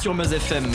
sur Meuse FM.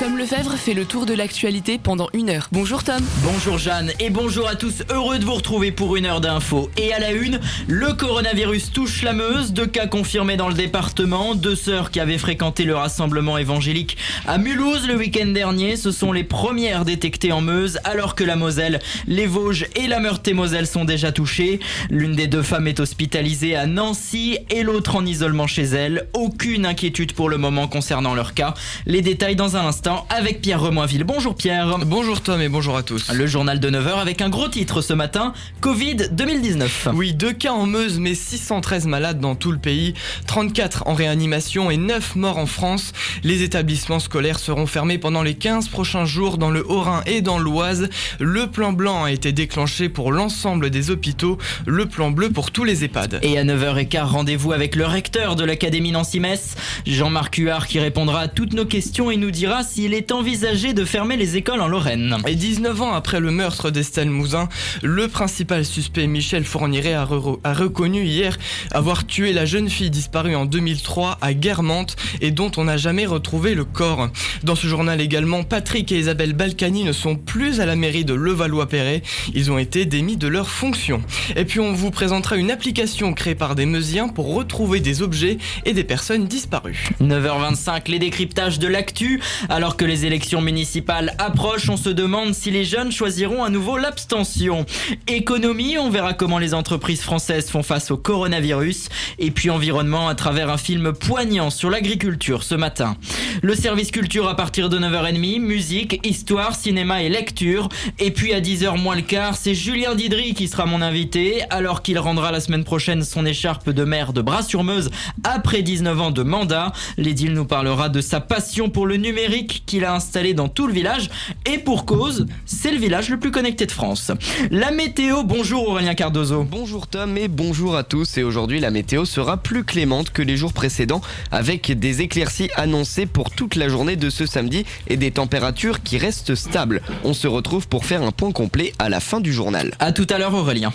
Tom Lefebvre fait le tour de l'actualité pendant une heure. Bonjour Tom. Bonjour Jeanne et bonjour à tous. Heureux de vous retrouver pour une heure d'infos. Et à la une, le coronavirus touche la Meuse. Deux cas confirmés dans le département. Deux sœurs qui avaient fréquenté le rassemblement évangélique à Mulhouse le week-end dernier. Ce sont les premières détectées en Meuse alors que la Moselle, les Vosges et la Meurthe-et-Moselle sont déjà touchées. L'une des deux femmes est hospitalisée à Nancy et l'autre en isolement chez elle. Aucune inquiétude pour le moment concernant leur cas. Les détails dans un instant avec Pierre Remoinville. Bonjour Pierre. Bonjour Tom et bonjour à tous. Le journal de 9h avec un gros titre ce matin, Covid 2019. Oui, deux cas en Meuse mais 613 malades dans tout le pays, 34 en réanimation et 9 morts en France. Les établissements scolaires seront fermés pendant les 15 prochains jours dans le Haut-Rhin et dans l'Oise. Le plan blanc a été déclenché pour l'ensemble des hôpitaux, le plan bleu pour tous les EHPAD. Et à 9h15, rendez-vous avec le recteur de l'Académie Nancy-Metz, Jean-Marc Huard qui répondra à toutes nos questions et nous dira si il est envisagé de fermer les écoles en Lorraine. Et 19 ans après le meurtre d'Estelle Mouzin, le principal suspect Michel Fourniret a, a, reconnu hier avoir tué la jeune fille disparue en 2003 à Guermantes et dont on n'a jamais retrouvé le corps. Dans ce journal également, Patrick et Isabelle Balkany ne sont plus à la mairie de Levallois-Perret. Ils ont été démis de leurs fonctions. Et puis on vous présentera une application créée par des Meusiens pour retrouver des objets et des personnes disparues. 9h25, les décryptages de l'actu. Alors alors que les élections municipales approchent, on se demande si les jeunes choisiront à nouveau l'abstention. Économie, on verra comment les entreprises françaises font face au coronavirus. Et puis environnement à travers un film poignant sur l'agriculture ce matin. Le service culture à partir de 9h30, musique, histoire, cinéma et lecture. Et puis à 10h moins le quart, c'est Julien Didry qui sera mon invité, alors qu'il rendra la semaine prochaine son écharpe de maire de Bras-sur-Meuse après 19 ans de mandat. L'édile nous parlera de sa passion pour le numérique qu'il a installé dans tout le village. Et pour cause, c'est le village le plus connecté de France. La météo, bonjour Aurélien Cardozo. Bonjour Tom et bonjour à tous. Et aujourd'hui, la météo sera plus clémente que les jours précédents avec des éclaircies annoncées pour toute la journée de ce samedi et des températures qui restent stables. On se retrouve pour faire un point complet à la fin du journal. À tout à l'heure Aurélien.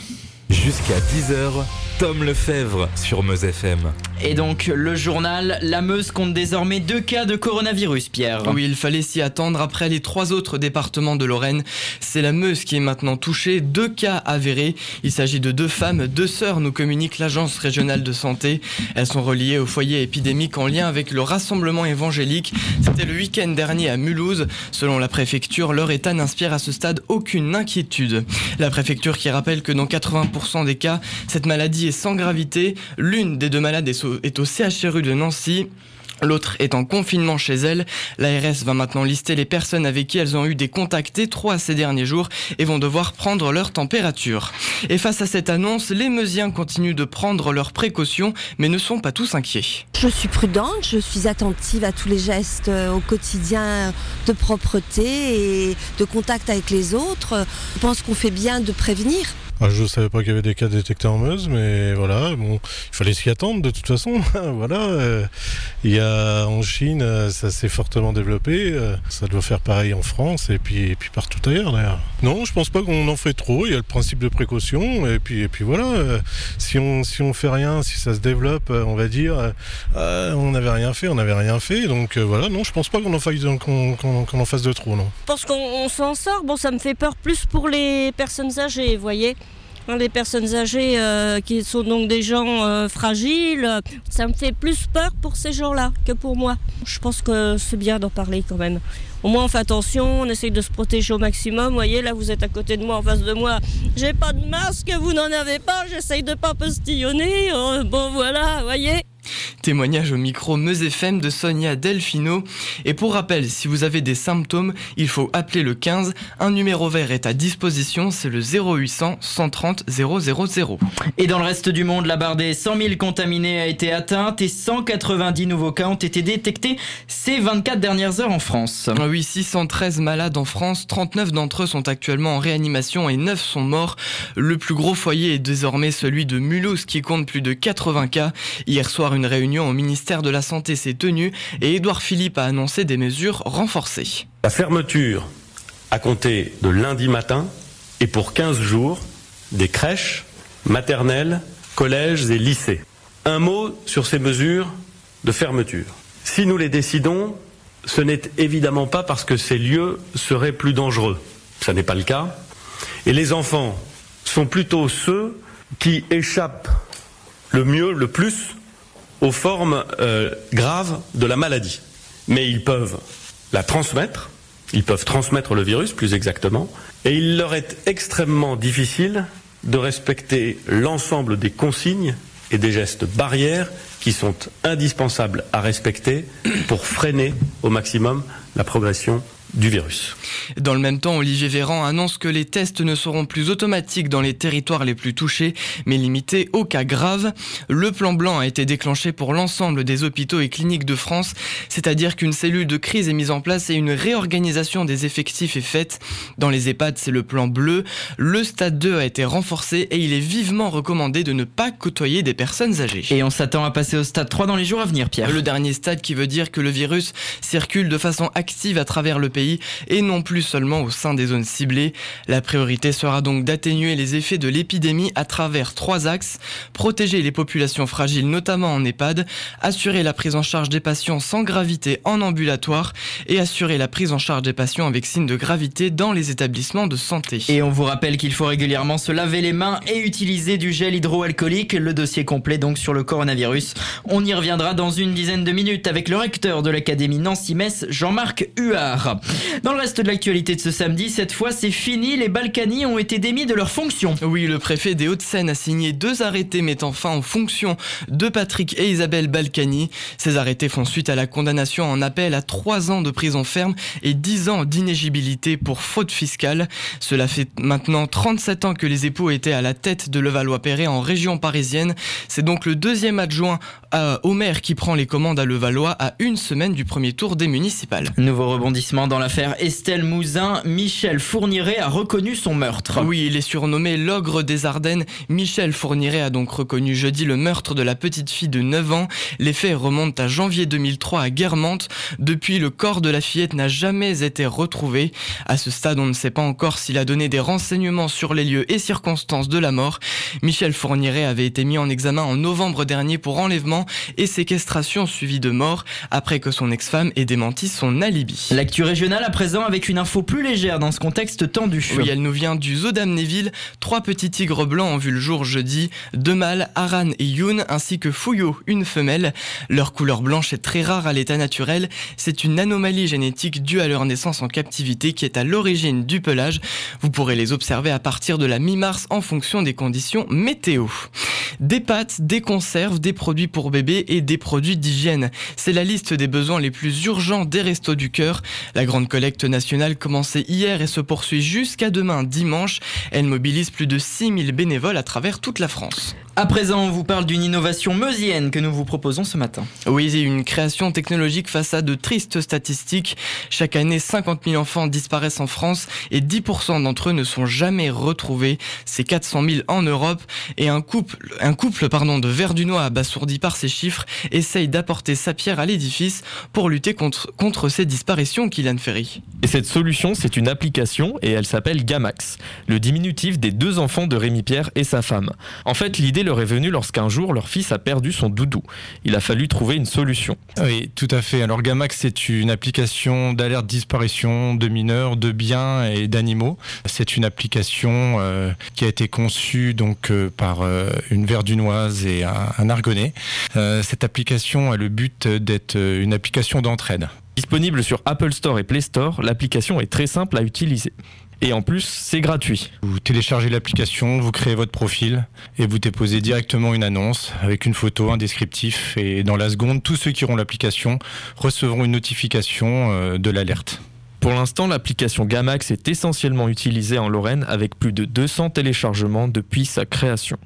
Jusqu'à 10h, Tom Lefebvre sur Meuse FM. Et donc, le journal, la Meuse compte désormais deux cas de coronavirus, Pierre. Oui, il fallait s'y attendre après les trois autres départements de Lorraine. C'est la Meuse qui est maintenant touchée, deux cas avérés. Il s'agit de deux femmes, deux sœurs, nous communique l'Agence régionale de santé. Elles sont reliées au foyer épidémique en lien avec le rassemblement évangélique. C'était le week-end dernier à Mulhouse. Selon la préfecture, leur état n'inspire à ce stade aucune inquiétude. La préfecture qui rappelle que dans 80% des cas, cette maladie est sans gravité. L'une des deux malades est au CHRU de Nancy. L'autre est en confinement chez elle. L'ARS va maintenant lister les personnes avec qui elles ont eu des contacts étroits ces derniers jours et vont devoir prendre leur température. Et face à cette annonce, les Meusiens continuent de prendre leurs précautions mais ne sont pas tous inquiets. Je suis prudente, je suis attentive à tous les gestes euh, au quotidien de propreté et de contact avec les autres. Je pense qu'on fait bien de prévenir. Ah, je ne savais pas qu'il y avait des cas détectés en Meuse, mais voilà, bon, il fallait s'y attendre de toute façon. voilà, euh, il y a en Chine, euh, ça s'est fortement développé, euh, ça doit faire pareil en France et puis, puis partout ailleurs d'ailleurs. Non, je pense pas qu'on en fait trop. Il y a le principe de précaution et puis, et puis voilà, si on si on fait rien, si ça se développe, on va dire, on n'avait rien fait, on n'avait rien fait. Donc voilà, non, je pense pas qu'on en fasse qu'on en fasse de trop, non. Parce qu'on s'en sort. Bon, ça me fait peur plus pour les personnes âgées, vous voyez. Hein, les personnes âgées euh, qui sont donc des gens euh, fragiles, ça me fait plus peur pour ces gens-là que pour moi. Je pense que c'est bien d'en parler quand même. Au moins on fait attention, on essaye de se protéger au maximum. Vous voyez, là vous êtes à côté de moi, en face de moi. J'ai pas de masque, vous n'en avez pas, j'essaye de pas postillonner. Oh, bon voilà, vous voyez. Témoignage au micro Meuse FM de Sonia Delfino. Et pour rappel, si vous avez des symptômes, il faut appeler le 15. Un numéro vert est à disposition, c'est le 0800 130 000. Et dans le reste du monde, la barre des 100 000 contaminés a été atteinte et 190 nouveaux cas ont été détectés ces 24 dernières heures en France. Ah oui, 613 malades en France, 39 d'entre eux sont actuellement en réanimation et 9 sont morts. Le plus gros foyer est désormais celui de Mulhouse qui compte plus de 80 cas. Hier soir, une réunion au ministère de la Santé s'est tenue et Édouard Philippe a annoncé des mesures renforcées. La fermeture à compter de lundi matin et pour 15 jours des crèches, maternelles, collèges et lycées. Un mot sur ces mesures de fermeture. Si nous les décidons, ce n'est évidemment pas parce que ces lieux seraient plus dangereux. Ce n'est pas le cas. Et les enfants sont plutôt ceux qui échappent le mieux, le plus, aux formes euh, graves de la maladie. Mais ils peuvent la transmettre, ils peuvent transmettre le virus plus exactement, et il leur est extrêmement difficile de respecter l'ensemble des consignes et des gestes barrières qui sont indispensables à respecter pour freiner au maximum la progression du virus. Dans le même temps, Olivier Véran annonce que les tests ne seront plus automatiques dans les territoires les plus touchés, mais limités aux cas graves. Le plan blanc a été déclenché pour l'ensemble des hôpitaux et cliniques de France, c'est-à-dire qu'une cellule de crise est mise en place et une réorganisation des effectifs est faite. Dans les EHPAD, c'est le plan bleu. Le stade 2 a été renforcé et il est vivement recommandé de ne pas côtoyer des personnes âgées. Et on s'attend à passer au stade 3 dans les jours à venir, Pierre. Le dernier stade qui veut dire que le virus circule de façon active à travers le pays et non plus seulement au sein des zones ciblées. La priorité sera donc d'atténuer les effets de l'épidémie à travers trois axes. Protéger les populations fragiles, notamment en EHPAD, assurer la prise en charge des patients sans gravité en ambulatoire et assurer la prise en charge des patients avec signe de gravité dans les établissements de santé. Et on vous rappelle qu'il faut régulièrement se laver les mains et utiliser du gel hydroalcoolique. Le dossier complet donc sur le coronavirus. On y reviendra dans une dizaine de minutes avec le recteur de l'Académie Nancy-Metz, Jean-Marc Huard. Dans le reste de l'actualité de ce samedi, cette fois c'est fini, les Balkany ont été démis de leurs fonctions. Oui, le préfet des Hauts-de-Seine a signé deux arrêtés mettant fin aux fonctions de Patrick et Isabelle Balkany. Ces arrêtés font suite à la condamnation en appel à trois ans de prison ferme et 10 ans d'inégibilité pour faute fiscale. Cela fait maintenant 37 ans que les époux étaient à la tête de Levallois-Perret en région parisienne. C'est donc le deuxième adjoint au maire qui prend les commandes à Levallois à une semaine du premier tour des municipales. Nouveau rebondissement dans l'affaire Estelle Mouzin. Michel Fourniret a reconnu son meurtre. Oui, il est surnommé l'ogre des Ardennes. Michel Fourniret a donc reconnu jeudi le meurtre de la petite fille de 9 ans. Les faits remontent à janvier 2003 à Guermantes. Depuis, le corps de la fillette n'a jamais été retrouvé. À ce stade, on ne sait pas encore s'il a donné des renseignements sur les lieux et circonstances de la mort. Michel Fourniret avait été mis en examen en novembre dernier pour enlèvement et séquestration suivie de mort après que son ex-femme ait démenti son alibi. L'actu régionale à présent avec une info plus légère dans ce contexte tendu. Oui, elle nous vient du zoo d'Amnéville. Trois petits tigres blancs ont vu le jour jeudi. Deux mâles, Aran et Yoon, ainsi que Fuyo, une femelle. Leur couleur blanche est très rare à l'état naturel. C'est une anomalie génétique due à leur naissance en captivité qui est à l'origine du pelage. Vous pourrez les observer à partir de la mi-mars en fonction des conditions météo. Des pâtes, des conserves, des produits pour bébés et des produits d'hygiène. C'est la liste des besoins les plus urgents des Restos du Cœur. La grande collecte nationale commençait hier et se poursuit jusqu'à demain dimanche. Elle mobilise plus de 6000 bénévoles à travers toute la France. À présent, on vous parle d'une innovation meusienne que nous vous proposons ce matin. Oui, une création technologique face à de tristes statistiques. Chaque année, 50 000 enfants disparaissent en France et 10% d'entre eux ne sont jamais retrouvés. C'est 400 000 en Europe et un couple, un couple pardon, de Verdunois abasourdi par ces chiffres essaye d'apporter sa pierre à l'édifice pour lutter contre, contre ces disparitions, Kylian Ferry. Et cette solution, c'est une application et elle s'appelle Gamax, le diminutif des deux enfants de Rémi Pierre et sa femme. En fait, l'idée leur est venue lorsqu'un jour leur fils a perdu son doudou. Il a fallu trouver une solution. Oui, tout à fait. Alors Gamax, c'est une application d'alerte disparition de mineurs, de biens et d'animaux. C'est une application euh, qui a été conçue donc euh, par euh, une verdunoise et un, un argonais. cette application a le but d'être une application d'entraide. Disponible sur Apple Store et Play Store, l'application est très simple à utiliser. Et en plus, c'est gratuit. Vous téléchargez l'application, vous créez votre profil et vous déposez directement une annonce avec une photo, un descriptif. Et dans la seconde, tous ceux qui auront l'application recevront une notification de l'alerte. Pour l'instant, l'application Gamax est essentiellement utilisée en Lorraine avec plus de 200 téléchargements depuis sa création.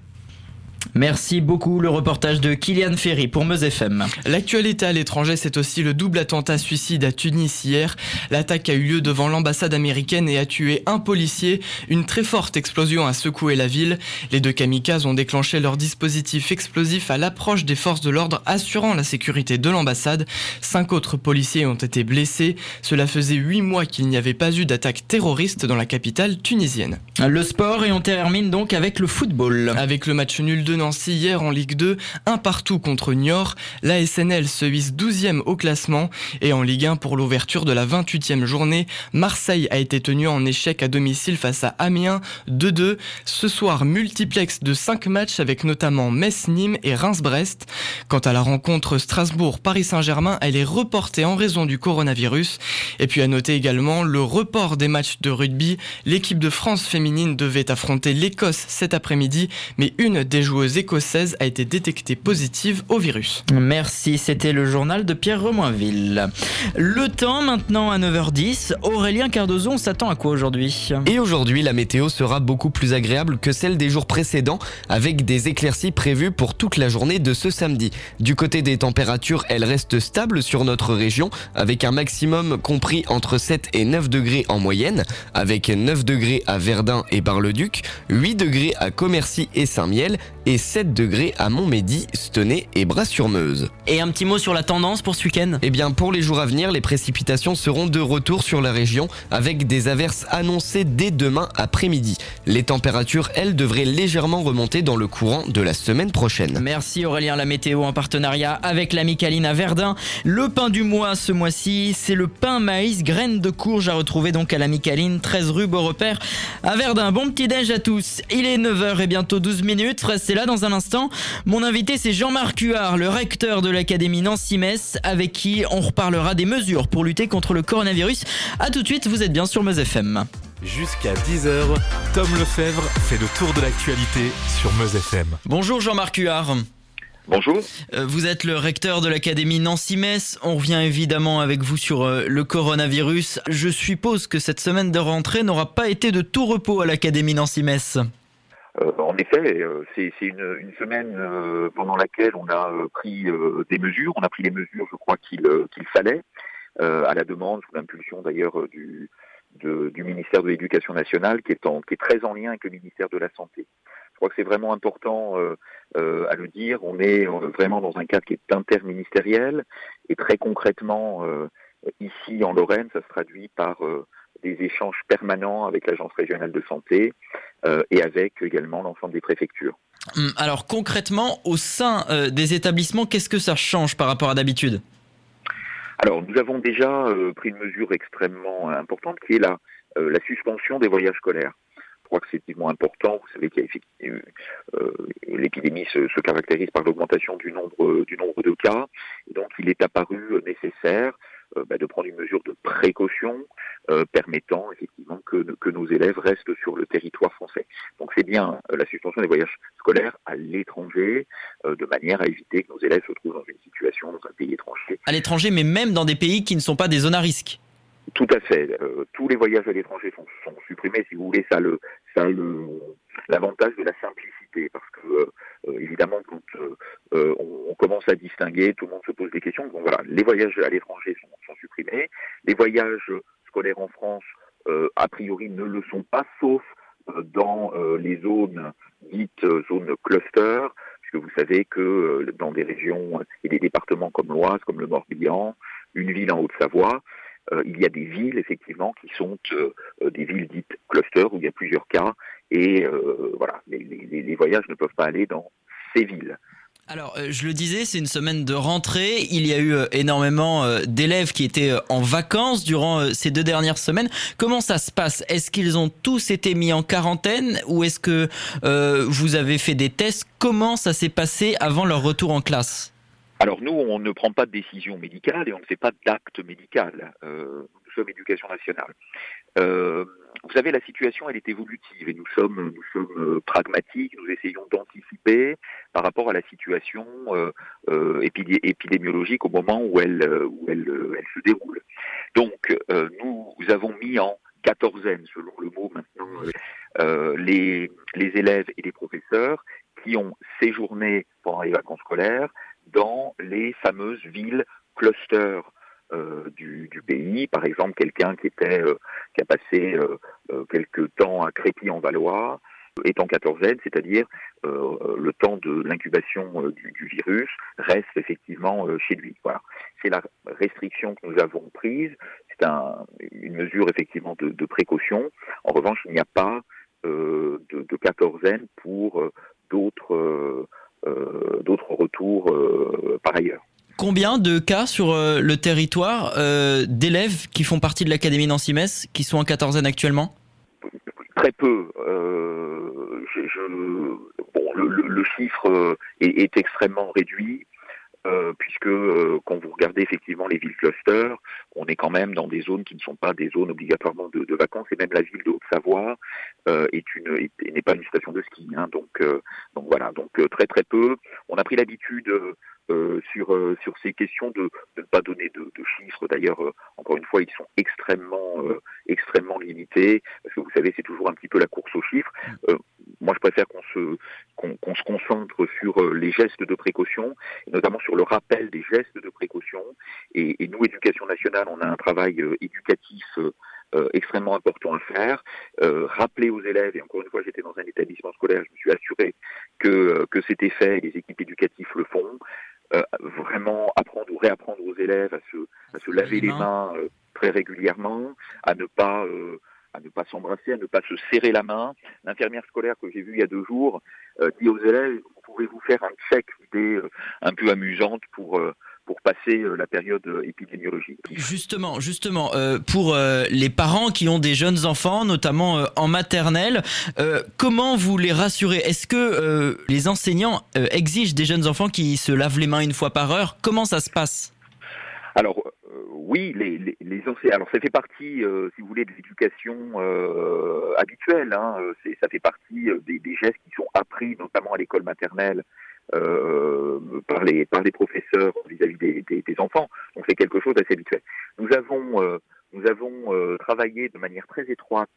Merci beaucoup le reportage de Kylian Ferry pour Meuse FM. L'actualité à l'étranger, c'est aussi le double attentat suicide à Tunis hier. L'attaque a eu lieu devant l'ambassade américaine et a tué un policier. Une très forte explosion a secoué la ville. Les deux kamikazes ont déclenché leur dispositif explosif à l'approche des forces de l'ordre assurant la sécurité de l'ambassade. Cinq autres policiers ont été blessés. Cela faisait huit mois qu'il n'y avait pas eu d'attaque terroriste dans la capitale tunisienne. Le sport et on termine donc avec le football. Avec le match nul de Nancy hier en Ligue 2, un partout contre Niort. La SNL se hisse 12e au classement et en Ligue 1 pour l'ouverture de la 28e journée, Marseille a été tenu en échec à domicile face à Amiens 2-2. Ce soir, multiplex de 5 matchs avec notamment Metz-Nîmes et Reims-Brest. Quant à la rencontre Strasbourg-Paris Saint-Germain, elle est reportée en raison du coronavirus. Et puis à noter également le report des matchs de rugby. L'équipe de France féminine devait affronter l'Écosse cet après-midi, mais une des joueuses écossaises a été détectée positive au virus. Merci, c'était le journal de Pierre Remoinville. Le temps maintenant à 9h10. Aurélien Cardozo, on s'attend à quoi aujourd'hui? Et aujourd'hui, la météo sera beaucoup plus agréable que celle des jours précédents, avec des éclaircies prévues pour toute la journée de ce samedi. Du côté des températures, elles restent stables sur notre région, avec un maximum compris entre 7 et 9 degrés en moyenne, avec 9 degrés à Verdun et Bar-le-Duc, 8 degrés à Commercy et Saint-Miel, et 7 degrés à Montmédy, Stenay et Bras-sur-Meuse. Et un petit mot sur la tendance pour ce week-end? Eh bien, pour les jours à venir, les précipitations seront de retour sur la région, avec des averses annoncées dès demain après-midi. Les températures, elles, devraient légèrement remonter dans le courant de la semaine prochaine. Merci Aurélien, la météo en partenariat avec la Micaline à Verdun. Le pain du mois ce mois-ci, c'est le pain maïs graines de courge à retrouver donc à la Micaline, 13 rue Beaurepaire à Verdun. Bon petit déj à tous. Il est 9h et bientôt 12 minutes. Là dans un instant. Mon invité c'est Jean-Marc Huard, le recteur de l'Académie Nancy-Metz, avec qui on reparlera des mesures pour lutter contre le coronavirus. A tout de suite, vous êtes bien sur Meuse FM. Jusqu'à 10h, Tom Lefebvre fait le tour de l'actualité sur Meuse FM. Bonjour Jean-Marc Huard. Bonjour. Euh, Vous êtes le recteur de l'Académie Nancy-Metz. On revient évidemment avec vous sur euh, le coronavirus. Je suppose que cette semaine de rentrée n'aura pas été de tout repos à l'Académie Nancy-Metz. Euh, en effet, euh, c'est une, une semaine euh, pendant laquelle on a euh, pris euh, des mesures. On a pris les mesures, je crois, qu'il qu'il fallait, à la demande, sous l'impulsion d'ailleurs du, du ministère de l'Éducation nationale, qui est, en, qui est très en lien avec le ministère de la Santé. Je crois que c'est vraiment important à le dire. On est vraiment dans un cadre qui est interministériel et très concrètement, ici en Lorraine, ça se traduit par des échanges permanents avec l'Agence régionale de santé euh, et avec également l'ensemble des préfectures. Hum, Alors concrètement, au sein euh, des établissements, qu'est-ce que ça change par rapport à d'habitude? Alors, nous avons déjà euh, pris une mesure extrêmement importante qui est la, la suspension des voyages scolaires. Je crois que c'est effectivement important. Vous savez qu'il y a effectivement, l'épidémie se, se caractérise par l'augmentation du nombre, du nombre de cas. Et donc, il est apparu nécessaire bah, de prendre une mesure de précaution euh, permettant effectivement que, que nos élèves restent sur le territoire français. Donc, c'est bien euh, la suspension des voyages scolaires à l'étranger, euh, de manière à éviter que nos élèves se trouvent dans une situation dans un pays étranger À l'étranger, mais même dans des pays qui ne sont pas des zones à risque. Tout à fait. Euh, tous les voyages à l'étranger sont, sont supprimés. Si vous voulez, ça le, ça le, l'avantage de la simplicité, parce que euh, évidemment, quand euh, euh, on, on commence à distinguer, tout le monde se pose des questions. Donc voilà, les voyages à l'étranger sont, sont supprimés. Les voyages scolaires en France, euh, a priori, ne le sont pas, sauf euh, dans euh, les zones dites zones cluster, puisque vous savez que dans des régions et des départements comme l'Oise, comme le Morbihan, une ville en Haute-Savoie, il y a des villes effectivement qui sont des villes dites cluster où il y a plusieurs cas et voilà les voyages ne peuvent pas aller dans ces villes. Alors, euh, je le disais, c'est une semaine de rentrée. Il y a eu euh, énormément euh, d'élèves qui étaient en vacances durant ces deux dernières semaines. Comment ça se passe? Est-ce qu'ils ont tous été mis en quarantaine ou est-ce que vous avez fait des tests? Comment ça s'est passé avant leur retour en classe? Alors nous, on ne prend pas de décision médicale et on ne fait pas d'acte médical. Nous sommes éducation nationale. Vous savez, la situation, elle est évolutive et nous sommes, nous sommes euh, pragmatiques. Nous essayons d'anticiper par rapport à la situation euh, euh, épidé- épidémiologique au moment où elle, euh, où elle, euh, elle se déroule. Donc, euh, nous avons mis en quatorzaine, selon le mot maintenant, les, les élèves et les professeurs qui ont séjourné pendant les vacances scolaires dans les fameuses villes clusters du, du pays. Par exemple, quelqu'un qui était euh, qui a passé euh, euh, quelques temps à Crépy en Valois est en quatorzaine, c'est-à-dire euh, le temps de l'incubation euh, du, du virus reste effectivement euh, chez lui. Voilà, c'est la restriction que nous avons prise. C'est un, une mesure effectivement de, de précaution. En revanche, il n'y a pas euh, de, de quatorzaine pour euh, d'autres euh, d'autres retours par ailleurs. Combien de cas sur le territoire d'élèves qui font partie de l'Académie Nancy-Metz qui sont en quatorzaine actuellement? Très peu. Je, bon, le, chiffre est, extrêmement réduit. Euh, puisque euh, quand vous regardez effectivement les villes clusters, on est quand même dans des zones qui ne sont pas des zones obligatoirement de, vacances, et même la ville de Haute-Savoie euh, n'est pas une station de ski. Hein, donc donc voilà, donc très très peu. On a pris l'habitude euh, sur euh, sur ces questions de, de ne pas donner de, de chiffres. D'ailleurs, euh, encore une fois, ils sont extrêmement extrêmement limités parce que vous savez, c'est toujours un petit peu la course aux chiffres. moi, je préfère qu'on se qu'on se concentre sur les gestes de précaution, et notamment sur le rappel des gestes de précaution. Et, et nous, éducation nationale, on a un travail éducatif euh, extrêmement important à faire. Euh, rappeler aux élèves, et encore une fois j'étais dans un établissement scolaire, je me suis assuré que, que c'était fait les équipes éducatives le font. Euh, vraiment apprendre ou réapprendre aux élèves à se, à se laver les mains euh, très régulièrement, à ne pas euh, à ne pas s'embrasser, à ne pas se serrer la main. L'infirmière scolaire que j'ai vue il y a deux jours dit aux élèves, pouvez-vous faire un check, idée un peu amusante pour pour passer la période épidémiologique. Justement, justement, pour les parents qui ont des jeunes enfants, notamment en maternelle, comment vous les rassurez? Est-ce que les enseignants exigent des jeunes enfants qui se lavent les mains une fois par heure? Comment ça se passe? Alors, oui, les, les, les, enseignants. Alors, ça fait partie, si vous voulez, de l'éducation habituelle. Hein, ça fait partie des, des, gestes qui sont appris, notamment à l'école maternelle, euh, par les par les professeurs vis-à-vis des, enfants. Donc c'est quelque chose d'assez habituel. Nous avons euh, nous avons euh, travaillé de manière très étroite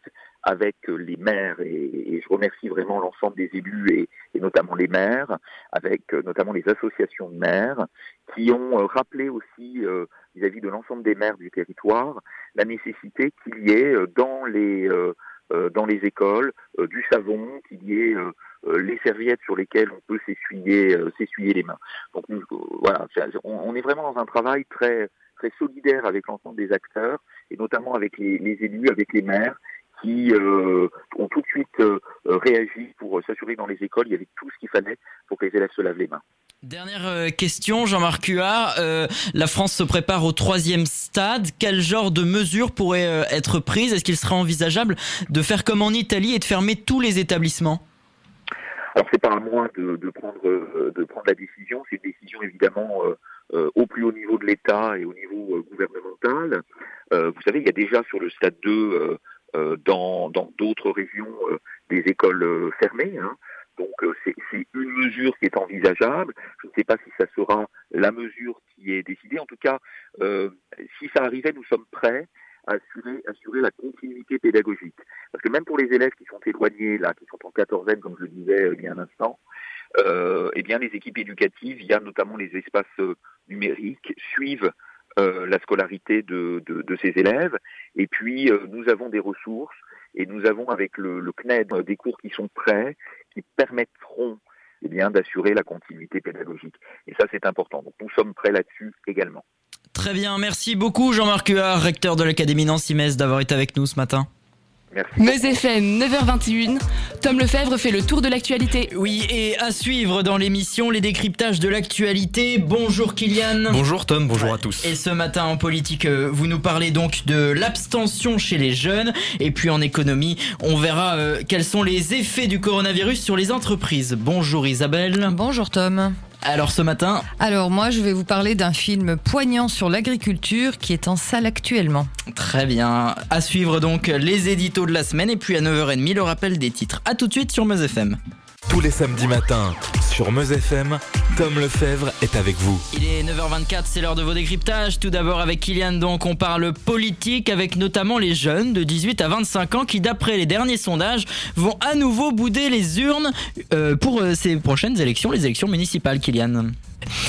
avec les maires et, je remercie vraiment l'ensemble des élus et, notamment les maires, avec notamment les associations de maires, qui ont rappelé aussi vis-à-vis de l'ensemble des maires du territoire la nécessité qu'il y ait dans les dans les écoles du savon, qu'il y ait euh, les serviettes sur lesquelles on peut s'essuyer euh, s'essuyer les mains. Donc nous, euh, voilà, on, est vraiment dans un travail très très solidaire avec l'ensemble des acteurs et notamment avec les, les élus, avec les maires qui euh, ont tout de suite euh, réagi pour s'assurer dans les écoles il y avait tout ce qu'il fallait pour que les élèves se lavent les mains. Dernière question, Jean-Marc Huard. Euh, la France se prépare au troisième stade. Quel genre de mesures pourraient être prises? Est-ce qu'il serait envisageable de faire comme en Italie et de fermer tous les établissements? Alors c'est pas à moi de, prendre euh, de prendre la décision, c'est une décision évidemment euh, euh, au plus haut niveau de l'État et au niveau gouvernemental. vous savez, il y a déjà sur le stade 2 dans dans d'autres régions des écoles fermées. Hein. Donc c'est une mesure qui est envisageable. Je ne sais pas si ça sera la mesure qui est décidée. En tout cas, si ça arrivait, nous sommes prêts assurer, assurer la continuité pédagogique. Parce que même pour les élèves qui sont éloignés, là, qui sont en quatorzaine, comme je le disais euh, il y a un instant, euh, eh bien, les équipes éducatives, il y a notamment les espaces euh, numériques, suivent euh, la scolarité de, de, de, ces élèves. Et puis, euh, nous avons des ressources et nous avons avec le, le CNED des cours qui sont prêts, qui permettront eh bien d'assurer la continuité pédagogique. Et ça, c'est important. Donc, nous sommes prêts là-dessus également. Très bien, merci beaucoup Jean-Marc Huard, recteur de l'Académie Nancy-Metz, d'avoir été avec nous ce matin. Meuse FM, 9h21. Tom Lefebvre fait le tour de l'actualité. Oui, et à suivre dans l'émission les décryptages de l'actualité. Bonjour Kylian. Bonjour Tom, bonjour à tous. Et ce matin en politique, euh, vous nous parlez donc de l'abstention chez les jeunes. Et puis en économie, on verra euh, quels sont les effets du coronavirus sur les entreprises. Bonjour Isabelle. Bonjour Tom. Alors ce matin Alors moi je vais vous parler d'un film poignant sur l'agriculture qui est en salle actuellement. Très bien. À suivre donc les éditos de la semaine et puis à 9h30 le rappel des titres. A tout de suite sur Meuse FM. Tous les samedis matins sur Meuse FM, Tom Lefebvre est avec vous. Il est 9h24, c'est l'heure de vos décryptages. Tout d'abord avec Kylian, donc on parle politique avec notamment les jeunes de 18 à 25 ans qui, d'après les derniers sondages, vont à nouveau bouder les urnes euh, pour euh, ces prochaines élections, les élections municipales, Kylian.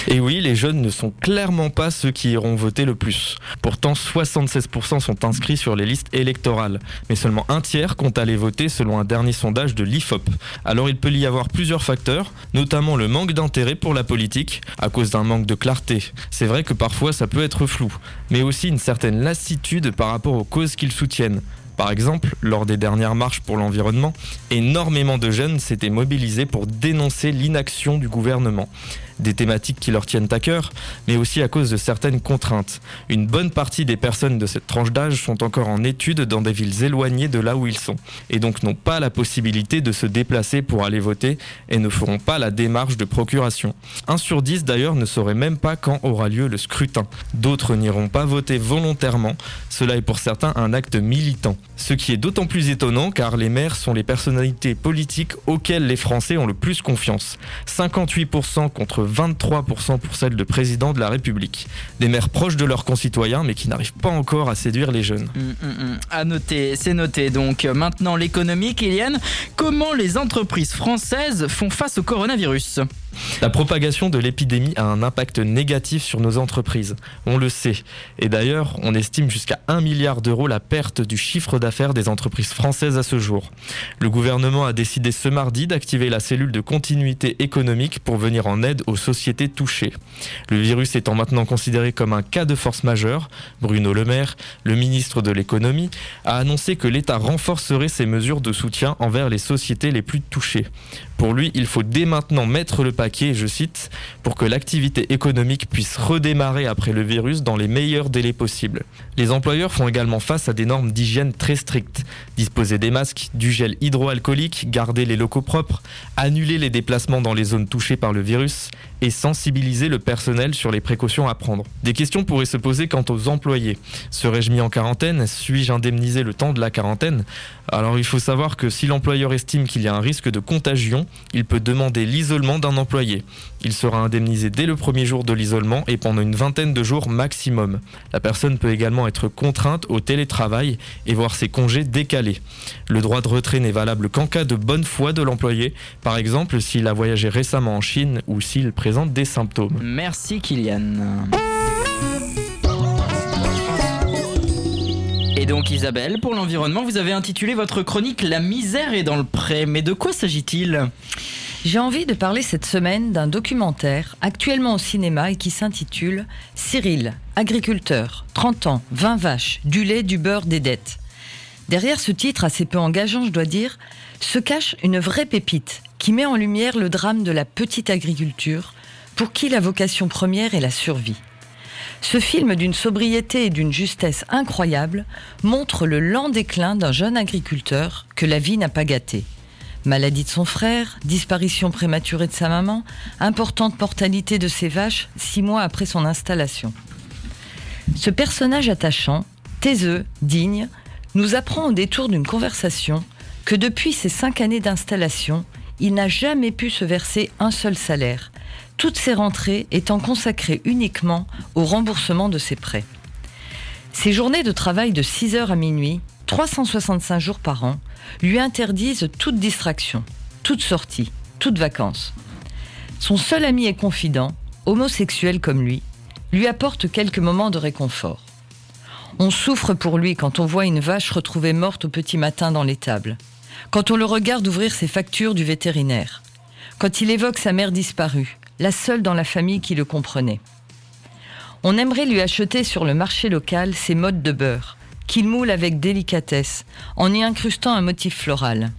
Et oui, les jeunes ne sont clairement pas ceux qui iront voter le plus. Pourtant, 76% sont inscrits sur les listes électorales, mais seulement un tiers compte aller voter selon un dernier sondage de l'IFOP. Alors il peut y avoir plusieurs facteurs, notamment le manque d'intérêt pour la politique, à cause d'un manque de clarté. C'est vrai que parfois ça peut être flou, mais aussi une certaine lassitude par rapport aux causes qu'ils soutiennent Par exemple, lors des dernières marches pour l'environnement, énormément de jeunes s'étaient mobilisés pour dénoncer l'inaction du gouvernement des thématiques qui leur tiennent à cœur, mais aussi à cause de certaines contraintes. Une bonne partie des personnes de cette tranche d'âge sont encore en études dans des villes éloignées de là où ils sont, et donc n'ont pas la possibilité de se déplacer pour aller voter et ne feront pas la démarche de procuration. Un sur dix d'ailleurs ne saurait même pas quand aura lieu le scrutin. D'autres n'iront pas voter volontairement, cela est pour certains un acte militant. Ce qui est d'autant plus étonnant car les maires sont les personnalités politiques auxquelles les Français ont le plus confiance. 58% contre 23% pour celle de président de la République. Des maires proches de leurs concitoyens mais qui n'arrivent pas encore à séduire les jeunes. Hum. À noter, c'est noté. Donc maintenant l'économie, Kylian. Comment les entreprises françaises font face au coronavirus? La propagation de l'épidémie a un impact négatif sur nos entreprises. On le sait. Et d'ailleurs, on estime jusqu'à 1 milliard d'euros la perte du chiffre d'affaires des entreprises françaises à ce jour. Le gouvernement a décidé ce mardi d'activer la cellule de continuité économique pour venir en aide aux sociétés touchées. Le virus étant maintenant considéré comme un cas de force majeure, Bruno Le Maire, le ministre de l'économie, a annoncé que l'État renforcerait ses mesures de soutien envers les sociétés les plus touchées. Pour lui, il faut dès maintenant mettre le paquet, je cite, pour que l'activité économique puisse redémarrer après le virus dans les meilleurs délais possibles. Les employeurs font également face à des normes d'hygiène très strictes. Disposer des masques, du gel hydroalcoolique, garder les locaux propres, annuler les déplacements dans les zones touchées par le virus et sensibiliser le personnel sur les précautions à prendre. Des questions pourraient se poser quant aux employés. Serais-je mis en quarantaine? Suis-je indemnisé le temps de la quarantaine? Alors il faut savoir que si l'employeur estime qu'il y a un risque de contagion, il peut demander l'isolement d'un employé. Il sera indemnisé dès le premier jour de l'isolement et pendant une vingtaine de jours maximum. La personne peut également être contrainte au télétravail et voir ses congés décalés. Le droit de retrait n'est valable qu'en cas de bonne foi de l'employé, par exemple s'il a voyagé récemment en Chine ou s'il présente des symptômes. Merci Kylian. Et donc Isabelle, pour l'environnement, vous avez intitulé votre chronique La misère est dans le pré. Mais de quoi s'agit-il? J'ai envie de parler cette semaine d'un documentaire actuellement au cinéma et qui s'intitule Cyril, agriculteur, 30 ans, 20 vaches, du lait, du beurre, des dettes. Derrière ce titre assez peu engageant, je dois dire, se cache une vraie pépite qui met en lumière le drame de la petite agriculture pour qui la vocation première est la survie. Ce film d'une sobriété et d'une justesse incroyable montre le lent déclin d'un jeune agriculteur que la vie n'a pas gâté. Maladie de son frère, disparition prématurée de sa maman, importante mortalité de ses vaches six mois après son installation. Ce personnage attachant, taiseux, digne, nous apprend au détour d'une conversation que depuis ses cinq années d'installation, il n'a jamais pu se verser un seul salaire, toutes ses rentrées étant consacrées uniquement au remboursement de ses prêts. Ses journées de travail de 6 heures à minuit, 365 jours par an, lui interdisent toute distraction, toute sortie, toute vacances. Son seul ami et confident, homosexuel comme lui, lui apporte quelques moments de réconfort. On souffre pour lui quand on voit une vache retrouvée morte au petit matin dans l'étable, quand on le regarde ouvrir ses factures du vétérinaire, quand il évoque sa mère disparue, la seule dans la famille qui le comprenait. On aimerait lui acheter sur le marché local ses modes de beurre, qu'il moule avec délicatesse, en y incrustant un motif floral.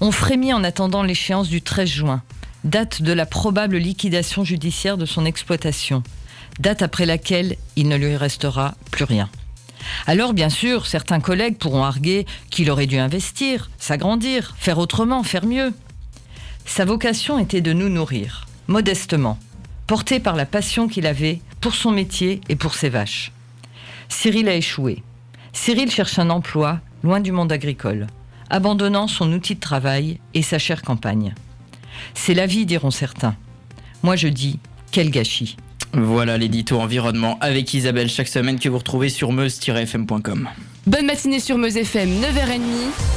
On frémit en attendant l'échéance du 13 juin, date de la probable liquidation judiciaire de son exploitation, date après laquelle il ne lui restera plus rien. Alors bien sûr, certains collègues pourront arguer qu'il aurait dû investir, s'agrandir, faire autrement, faire mieux. Sa vocation était de nous nourrir, modestement, porté par la passion qu'il avait pour son métier et pour ses vaches. Cyril a échoué. Cyril cherche un emploi loin du monde agricole, abandonnant son outil de travail et sa chère campagne. C'est la vie, diront certains. Moi je dis, quel gâchis. Voilà l'édito environnement avec Isabelle chaque semaine que vous retrouvez sur meuse-fm.com. Bonne matinée sur Meuse FM, 9h30,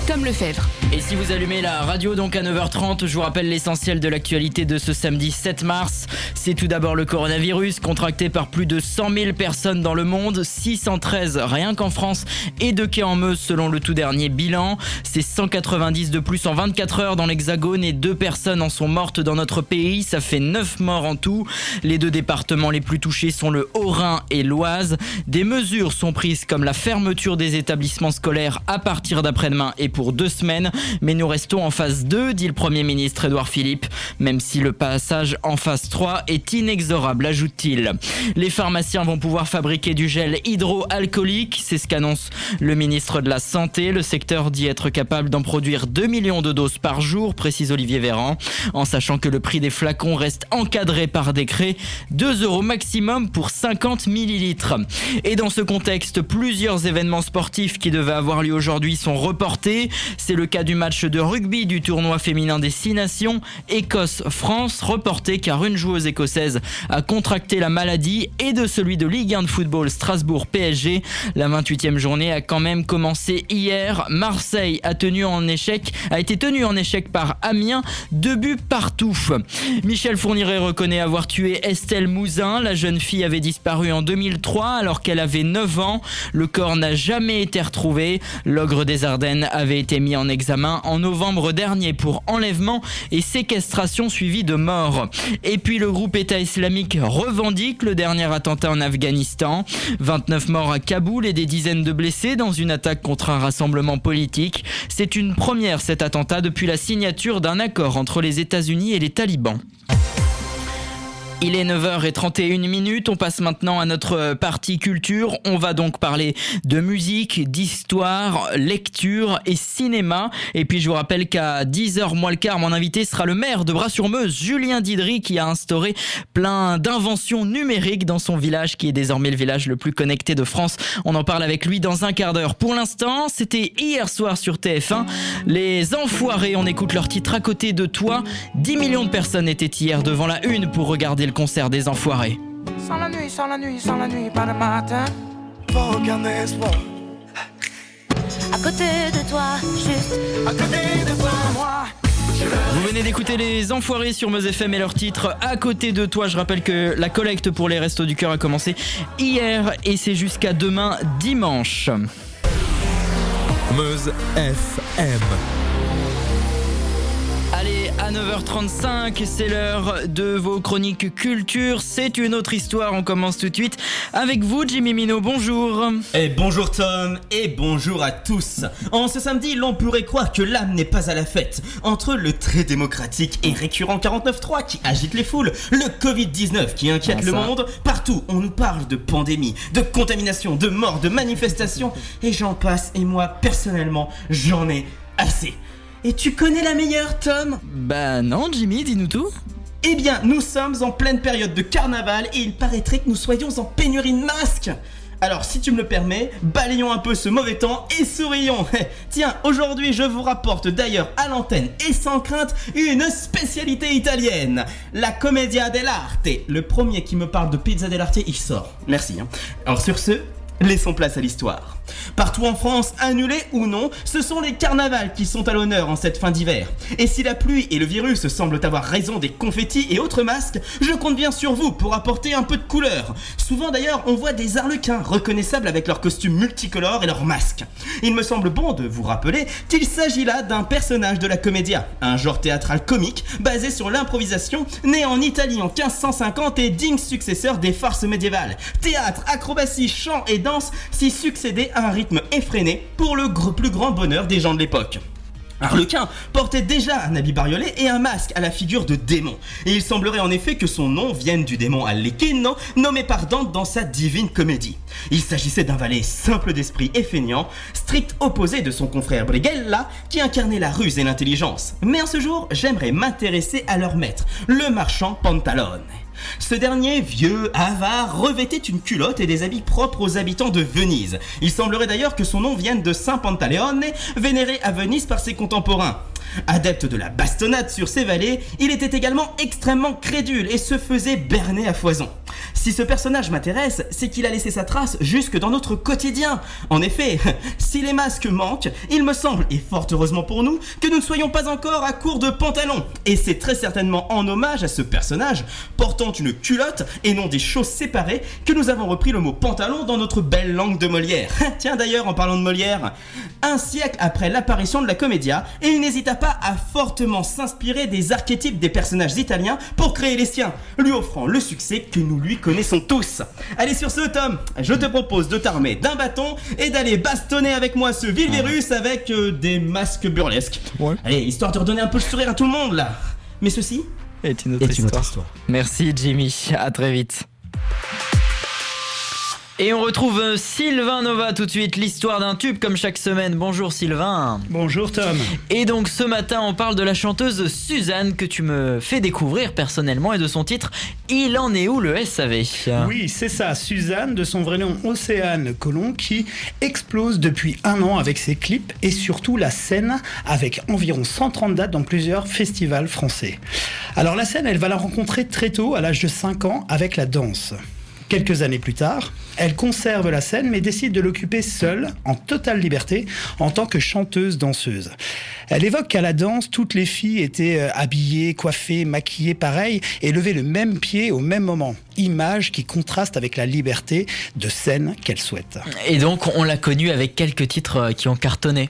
Tom Lefebvre. Et si vous allumez la radio donc à 9h30, je vous rappelle l'essentiel de l'actualité de ce samedi 7 mars. C'est tout d'abord le coronavirus contracté par plus de 100 000 personnes dans le monde, 613 rien qu'en France et 2 cas en Meuse selon le tout dernier bilan. C'est 190 de plus en 24 heures dans l'Hexagone et deux personnes en sont mortes dans notre pays. Ça fait 9 morts en tout. Les deux départements les plus touchés sont le Haut-Rhin et l'Oise. Des mesures sont prises comme la fermeture des établissements scolaires à partir d'après-demain et pour deux semaines. Mais nous restons en phase 2, dit le Premier ministre Édouard Philippe, même si le passage en phase 3 est inexorable, ajoute-t-il. Les pharmaciens vont pouvoir fabriquer du gel hydroalcoolique, c'est ce qu'annonce le ministre de la Santé. Le secteur dit être capable d'en produire 2 millions de doses par jour, précise Olivier Véran, en sachant que le prix des flacons reste encadré par décret, 2 euros maximum pour 50 millilitres. Et dans ce contexte, plusieurs événements sportifs qui devaient avoir lieu aujourd'hui sont reportés. C'est le cas du match de rugby du tournoi féminin des Six Nations, Écosse-France, reporté car une joueuse écossaise a contracté la maladie et de celui de Ligue 1 de football Strasbourg-PSG. La 28e journée a quand même commencé hier. Marseille a, tenu en échec, a été tenu en échec par Amiens, deux buts partout. Michel Fourniret reconnaît avoir tué Estelle Mouzin. La jeune fille avait disparu en 2003 alors qu'elle avait 9 ans. Le corps n'a jamais été retrouvé. L'ogre des Ardennes avait été mis en examen en novembre dernier pour enlèvement et séquestration suivie de mort. Et puis le groupe État islamique revendique le dernier attentat en Afghanistan. 29 morts à Kaboul et des dizaines de blessés dans une attaque contre un rassemblement politique. C'est une première cet attentat depuis la signature d'un accord entre les États-Unis et les talibans. Il est 9h31 minutes. On passe maintenant à notre partie culture. On va donc parler de musique, d'histoire, lecture et cinéma. Et puis je vous rappelle qu'à 10h moins le quart, mon invité sera le maire de Bras-sur-Meuse, Julien Didry, qui a instauré plein d'inventions numériques dans son village, qui est désormais le village le plus connecté de France. On en parle avec lui dans un quart d'heure. Pour l'instant, c'était hier soir sur TF1. Les Enfoirés, on écoute leur titre à côté de toi. 10 millions de personnes étaient hier devant la une pour regarder le concert des Enfoirés. Sans la nuit, sans la nuit, sans la nuit, pas le matin. Faut aucun espoir. À côté de toi, juste à côté de toi, moi. Vous venez d'écouter les Enfoirés sur Meuse FM et leur titre à côté de toi. Je rappelle que la collecte pour les Restos du Cœur a commencé hier et c'est jusqu'à demain dimanche. Meuse FM. Allez, à 9h35, c'est l'heure de vos chroniques culture. C'est une autre histoire. On commence tout de suite avec vous, Jimmy Mino. Bonjour. Et bonjour Tom, et bonjour à tous. En ce samedi, l'on pourrait croire que l'âme n'est pas à la fête. Entre le très démocratique et récurrent 49.3 qui agite les foules, le Covid-19 qui inquiète Ah, le monde, partout on nous parle de pandémie, de contamination, de mort, de manifestations, et j'en passe, et moi personnellement, j'en ai assez. Et tu connais la meilleure, Tom? Bah non, Jimmy, dis-nous tout. Eh bien, nous sommes en pleine période de carnaval et il paraîtrait que nous soyons en pénurie de masques. Alors, si tu me le permets, balayons un peu ce mauvais temps et sourions. Tiens, aujourd'hui, je vous rapporte d'ailleurs à l'antenne et sans crainte une spécialité italienne, la commedia dell'arte. Le premier qui me parle de pizza dell'arte, il sort. Merci. hein. Alors, sur ce, laissons place à l'histoire. Partout en France, annulés ou non, ce sont les carnavals qui sont à l'honneur en cette fin d'hiver. Et si la pluie et le virus semblent avoir raison des confettis et autres masques, je compte bien sur vous pour apporter un peu de couleur. Souvent d'ailleurs, on voit des arlequins reconnaissables avec leurs costumes multicolores et leurs masques. Il me semble bon de vous rappeler qu'il s'agit là d'un personnage de la commedia, un genre théâtral comique basé sur l'improvisation, né en Italie en 1550 et digne successeur des farces médiévales. Théâtre, acrobatie, chant et danse s'y succédaient à un rythme effréné pour le plus grand bonheur des gens de l'époque. Arlequin portait déjà un habit bariolé et un masque à la figure de démon. Et il semblerait en effet que son nom vienne du démon Arlecchino, nommé par Dante dans sa divine comédie. Il s'agissait d'un valet simple d'esprit et feignant, strict opposé de son confrère Brighella, qui incarnait la ruse et l'intelligence. Mais en ce jour, j'aimerais m'intéresser à leur maître, le marchand Pantalone. Ce dernier, vieux, avare, revêtait une culotte et des habits propres aux habitants de Venise. Il semblerait d'ailleurs que son nom vienne de Saint Pantaleone, vénéré à Venise par ses contemporains. Adepte de la bastonnade sur ses valets, il était également extrêmement crédule et se faisait berner à foison. Si ce personnage m'intéresse, c'est qu'il a laissé sa trace jusque dans notre quotidien. En effet, si les masques manquent, il me semble, et fort heureusement pour nous, que nous ne soyons pas encore à court de pantalons. Et c'est très certainement en hommage à ce personnage, portant une culotte et non des choses séparées, que nous avons repris le mot pantalon dans notre belle langue de Molière. Tiens d'ailleurs, en parlant de Molière, un siècle après l'apparition de la comédia, il n'hésita pas à fortement s'inspirer des archétypes des personnages italiens pour créer les siens, lui offrant le succès que nous lui connaissons tous. Allez sur ce Tom, je te propose de t'armer d'un bâton et d'aller bastonner avec moi ce vil virus avec euh, des masques burlesques. Allez, histoire de redonner un peu le sourire à tout le monde là. Mais ceci est une autre, est une autre histoire. histoire. Merci Jimmy, à très vite. Et on retrouve euh, Sylvain Nova tout de suite, l'histoire d'un tube comme chaque semaine. Bonjour Sylvain. Bonjour Tom. Et donc ce matin on parle de la chanteuse Suzanne que tu me fais découvrir personnellement et de son titre Il en est où le SAV Oui, c'est ça, Suzanne, de son vrai nom Océane Colomb, qui explose depuis un an avec ses clips et surtout la scène avec environ 130 dates dans plusieurs festivals français. Alors la scène, elle va la rencontrer très tôt, à l'âge de 5 ans, avec la danse. Quelques années plus tard, elle conserve la scène mais décide de l'occuper seule, en totale liberté, en tant que chanteuse-danseuse. Elle évoque qu'à la danse, toutes les filles étaient euh, habillées, coiffées, maquillées pareil et levaient le même pied au même moment. Image qui contraste avec la liberté de scène qu'elle souhaite. Et donc on l'a connue avec quelques titres euh, qui ont cartonné.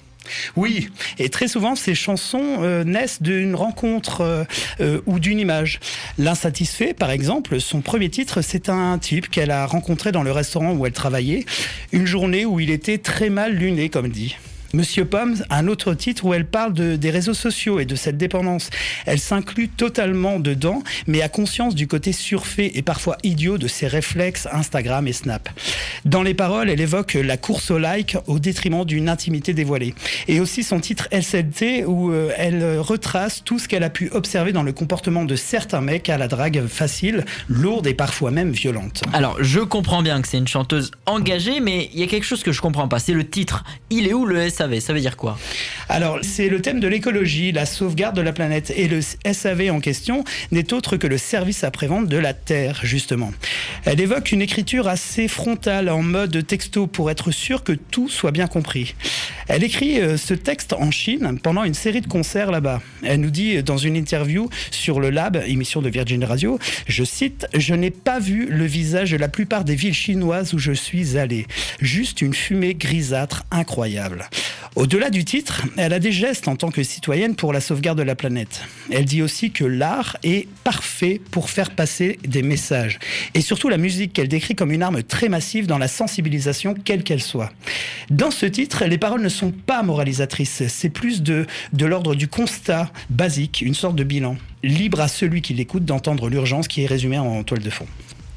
Oui, et très souvent ces chansons euh, naissent d'une rencontre euh, euh, ou d'une image. L'insatisfait, par exemple, son premier titre, c'est un type qu'elle a rencontré dans le restaurant où elle travaillait, une journée où il était très mal luné, comme dit. Monsieur Pomme, un autre titre où elle parle de, des réseaux sociaux et de cette dépendance. Elle s'inclut totalement dedans, mais a conscience du côté surfait et parfois idiot de ses réflexes Instagram et Snap. Dans les paroles, elle évoque la course au like au détriment d'une intimité dévoilée. Et aussi son titre LCLT où euh, elle retrace tout ce qu'elle a pu observer dans le comportement de certains mecs à la drague facile, lourde et parfois même violente. Alors je comprends bien que c'est une chanteuse engagée mais il y a quelque chose que je comprends pas, c'est le titre. Il est où le Ça veut dire quoi? Alors, c'est le thème de l'écologie, la sauvegarde de la planète. Et le SAV en question n'est autre que le service après-vente de la Terre, justement. Elle évoque une écriture assez frontale, en mode texto, pour être sûr que tout soit bien compris. Elle écrit euh, ce texte en Chine pendant une série de concerts là-bas. Elle nous dit euh, dans une interview sur le Lab, émission de Virgin Radio, je cite, Je n'ai pas vu le visage de la plupart des villes chinoises où je suis allé. Juste une fumée grisâtre incroyable. Au-delà du titre, elle a des gestes en tant que citoyenne pour la sauvegarde de la planète. Elle dit aussi que l'art est parfait pour faire passer des messages. Et surtout la musique qu'elle décrit comme une arme très massive dans la sensibilisation, quelle qu'elle soit. Dans ce titre, les paroles ne sont pas moralisatrices. C'est plus de, de l'ordre du constat basique, une sorte de bilan. Libre à celui qui l'écoute d'entendre l'urgence qui est résumée en toile de fond.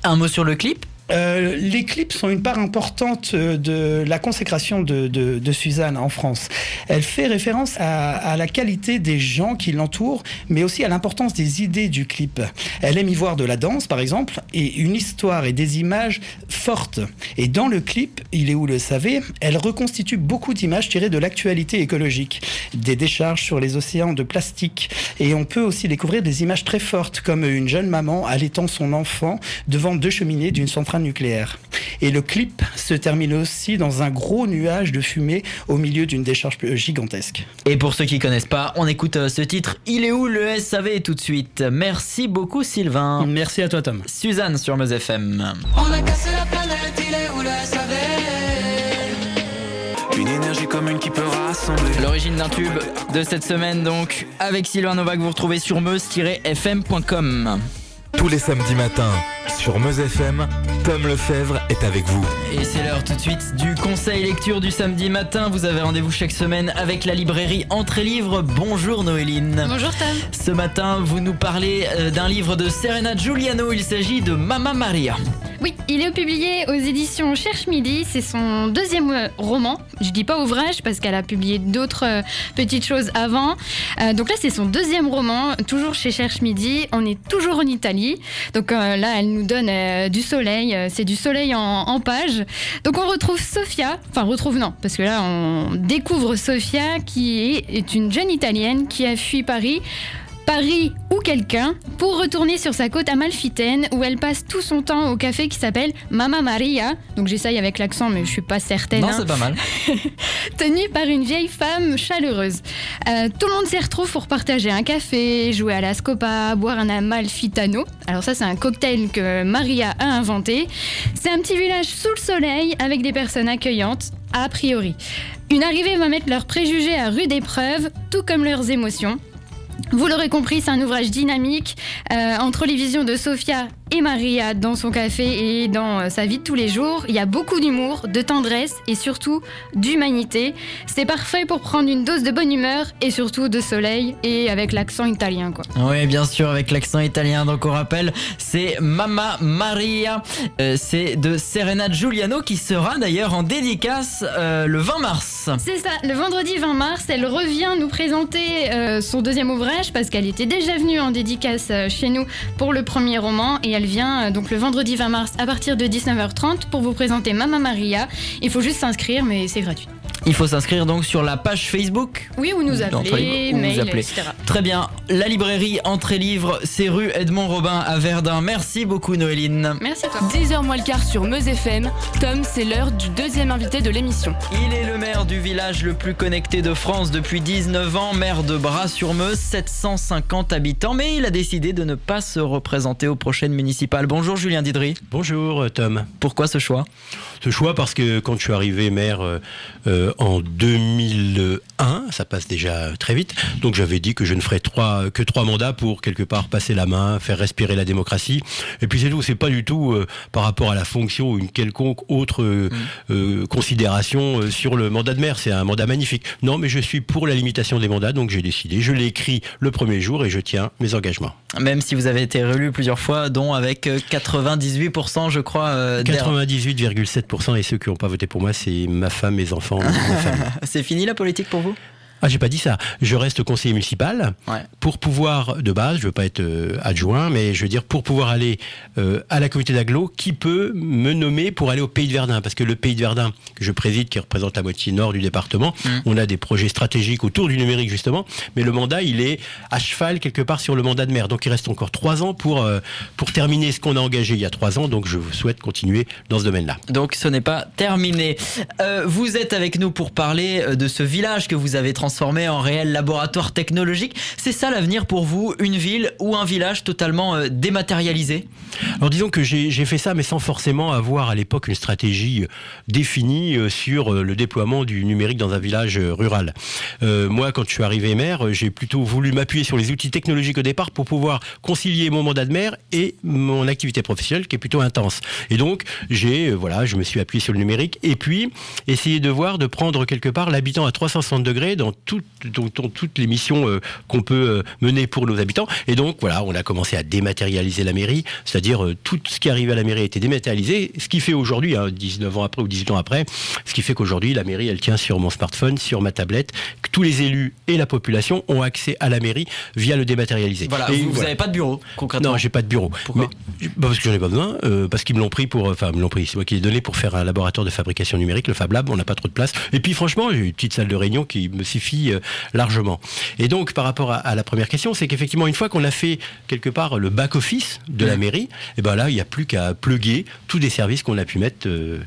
Un mot sur le clip? Euh, les clips sont une part importante de la consécration de, Suzanne en France. Elle fait référence à la qualité des gens qui l'entourent, mais aussi à l'importance des idées du clip. Elle aime y voir de la danse, par exemple, et une histoire et des images fortes. Et dans le clip, il est où le savez, elle reconstitue beaucoup d'images tirées de l'actualité écologique, des décharges sur les océans de plastique, et on peut aussi découvrir des images très fortes, comme une jeune maman allaitant son enfant devant deux cheminées d'une centrale nucléaire. Et le clip se termine aussi dans un gros nuage de fumée au milieu d'une décharge gigantesque. Et pour ceux qui connaissent pas, on écoute euh, ce titre Il est où le SAV tout de suite Merci beaucoup Sylvain. Merci à toi Tom. Suzanne sur Meuse FM. On a cassé la planète, il est où le SAV Une énergie commune qui peut rassembler. L'origine d'un tube de cette semaine donc avec Sylvain Nova que vous retrouvez sur meuse-fm.com. Tous les samedis matins, sur Meuse FM, Tom Lefebvre est avec vous. Et c'est l'heure tout de suite du conseil lecture du samedi matin. Vous avez rendez-vous chaque semaine avec la librairie Entrée Livre. Bonjour Noéline. Bonjour Tom. Ce matin, vous nous parlez euh, d'un livre de Serena Giuliano. Il s'agit de Mamma Maria. Oui, il est publié aux éditions Cherche Midi. C'est son deuxième euh, roman. Je dis pas ouvrage parce qu'elle a publié d'autres euh, petites choses avant. Euh, donc là, c'est son deuxième roman, toujours chez Cherche Midi. On est toujours en Italie. Donc euh, là, elle nous donne euh, du soleil. Euh, c'est du soleil en, en page. Donc on retrouve Sofia. Enfin, retrouve non, parce que là, on découvre Sofia qui est, est une jeune italienne qui a fui Paris Paris ou quelqu'un pour retourner sur sa côte amalfitaine où elle passe tout son temps au café qui s'appelle Mama Maria. Donc j'essaye avec l'accent mais je suis pas certaine. Non, hein. c'est pas mal. Tenu par une vieille femme chaleureuse. Euh, tout le monde s'y retrouve pour partager un café, jouer à la scopa, boire un amalfitano. Alors ça c'est un cocktail que Maria a inventé. C'est un petit village sous le soleil avec des personnes accueillantes, a priori. Une arrivée va mettre leurs préjugés à rude épreuve, tout comme leurs émotions. Vous l'aurez compris, c'est un ouvrage dynamique euh, entre les visions de Sofia et Maria dans son café et dans euh, sa vie de tous les jours. Il y a beaucoup d'humour, de tendresse et surtout d'humanité. C'est parfait pour prendre une dose de bonne humeur et surtout de soleil et avec l'accent italien quoi. Oui, bien sûr, avec l'accent italien. Donc, on rappelle, c'est Mama Maria. Euh, c'est de Serena Giuliano qui sera d'ailleurs en dédicace euh, le 20 mars. C'est ça, le vendredi 20 mars, elle revient nous présenter euh, son deuxième ouvrage parce qu'elle était déjà venue en dédicace chez nous pour le premier roman et elle vient euh, donc le vendredi 20 mars à partir de 19h30 pour vous présenter Mama Maria. Il faut juste s'inscrire mais c'est gratuit. Il faut s'inscrire donc sur la page Facebook. Oui, ou nous appeler, ou mail, nous appeler. etc. Très bien. La librairie Entrée Livre, c'est rue Edmond Robin à Verdun. Merci beaucoup, Noéline. Merci à toi. 10h moins le quart sur Meuse FM. Tom, c'est l'heure du deuxième invité de l'émission. Il est le maire du village le plus connecté de France depuis 19 ans, maire de Bras-sur-Meuse, 750 habitants, mais il a décidé de ne pas se représenter aux prochaines municipales. Bonjour Julien Didry. Bonjour Tom. Pourquoi ce choix? Ce choix parce que quand je suis arrivé maire euh, euh, en 2001, ça passe déjà très vite, donc j'avais dit que je ne ferais trois, que trois mandats pour quelque part passer la main, faire respirer la démocratie. Et puis c'est tout, c'est pas du tout euh, par rapport à la fonction ou une quelconque autre euh, euh, considération euh, sur le mandat de maire. C'est un mandat magnifique. Non, mais je suis pour la limitation des mandats, donc j'ai décidé. Je l'ai écrit le premier jour et je tiens mes engagements. Même si vous avez été réélu plusieurs fois, dont avec euh, 98%, je crois. euh, d'air. 98,7% et ceux qui n'ont pas voté pour moi, c'est ma femme, mes enfants. C'est fini la politique pour vous? Ah, j'ai pas dit ça. Je reste conseiller municipal pour pouvoir, de base, je veux pas être euh, adjoint, mais je veux dire, pour pouvoir aller euh, à la communauté d'agglo, qui peut me nommer pour aller au Pays de Verdun Parce que le Pays de Verdun, que je préside, qui représente la moitié nord du département, on a des projets stratégiques autour du numérique, justement, mais le mandat, il est à cheval quelque part sur le mandat de maire. Donc il reste encore trois ans pour, euh, pour terminer ce qu'on a engagé il y a trois ans, donc je souhaite continuer dans ce domaine-là. Donc ce n'est pas terminé. Euh, vous êtes avec nous pour parler de ce village que vous avez transformé en réel laboratoire technologique. C'est ça l'avenir pour vous, une ville ou un village totalement euh, dématérialisé? Alors disons que j'ai fait ça, mais sans forcément avoir à l'époque une stratégie euh, définie euh, sur le déploiement du numérique dans un village rural. Moi, quand je suis arrivé maire, j'ai plutôt voulu m'appuyer sur les outils technologiques au départ pour pouvoir concilier mon mandat de maire et mon activité professionnelle qui est plutôt intense. Et donc, j'ai, voilà, je me suis appuyé sur le numérique et puis essayer de voir, de prendre quelque part l'habitant à 360 degrés dans, tout- dans- dans toutes les missions euh, qu'on peut euh, mener pour nos habitants. Et donc, voilà, on a commencé à dématérialiser la mairie, c'est-à-dire euh, tout ce qui arrivait à la mairie a été dématérialisé, ce qui fait aujourd'hui, hein, 19 ans après ou 18 ans après, ce qui fait qu'aujourd'hui, la mairie, elle tient sur mon smartphone, sur ma tablette, que tous les élus et la population ont accès à la mairie via le dématérialisé. Voilà, Et vous voilà. n'avez pas de bureau, concrètement. Non, j'ai pas de bureau. Pourquoi Mais- bah, Parce que j'en ai pas besoin, euh, parce qu'ils me l'ont pris pour, enfin, ils me l'ont pris, c'est moi qui l'ai donné pour faire un laboratoire de fabrication numérique, le Fab Lab, on n'a pas trop de place. Et puis franchement, j'ai une petite salle de réunion qui me suffit euh, largement. Et donc, par rapport à, à la première question, c'est qu'effectivement, une fois qu'on a fait quelque part le back-office de la mairie, et ben là, il n'y a plus qu'à pluguer tous des services qu'on a pu mettre euh,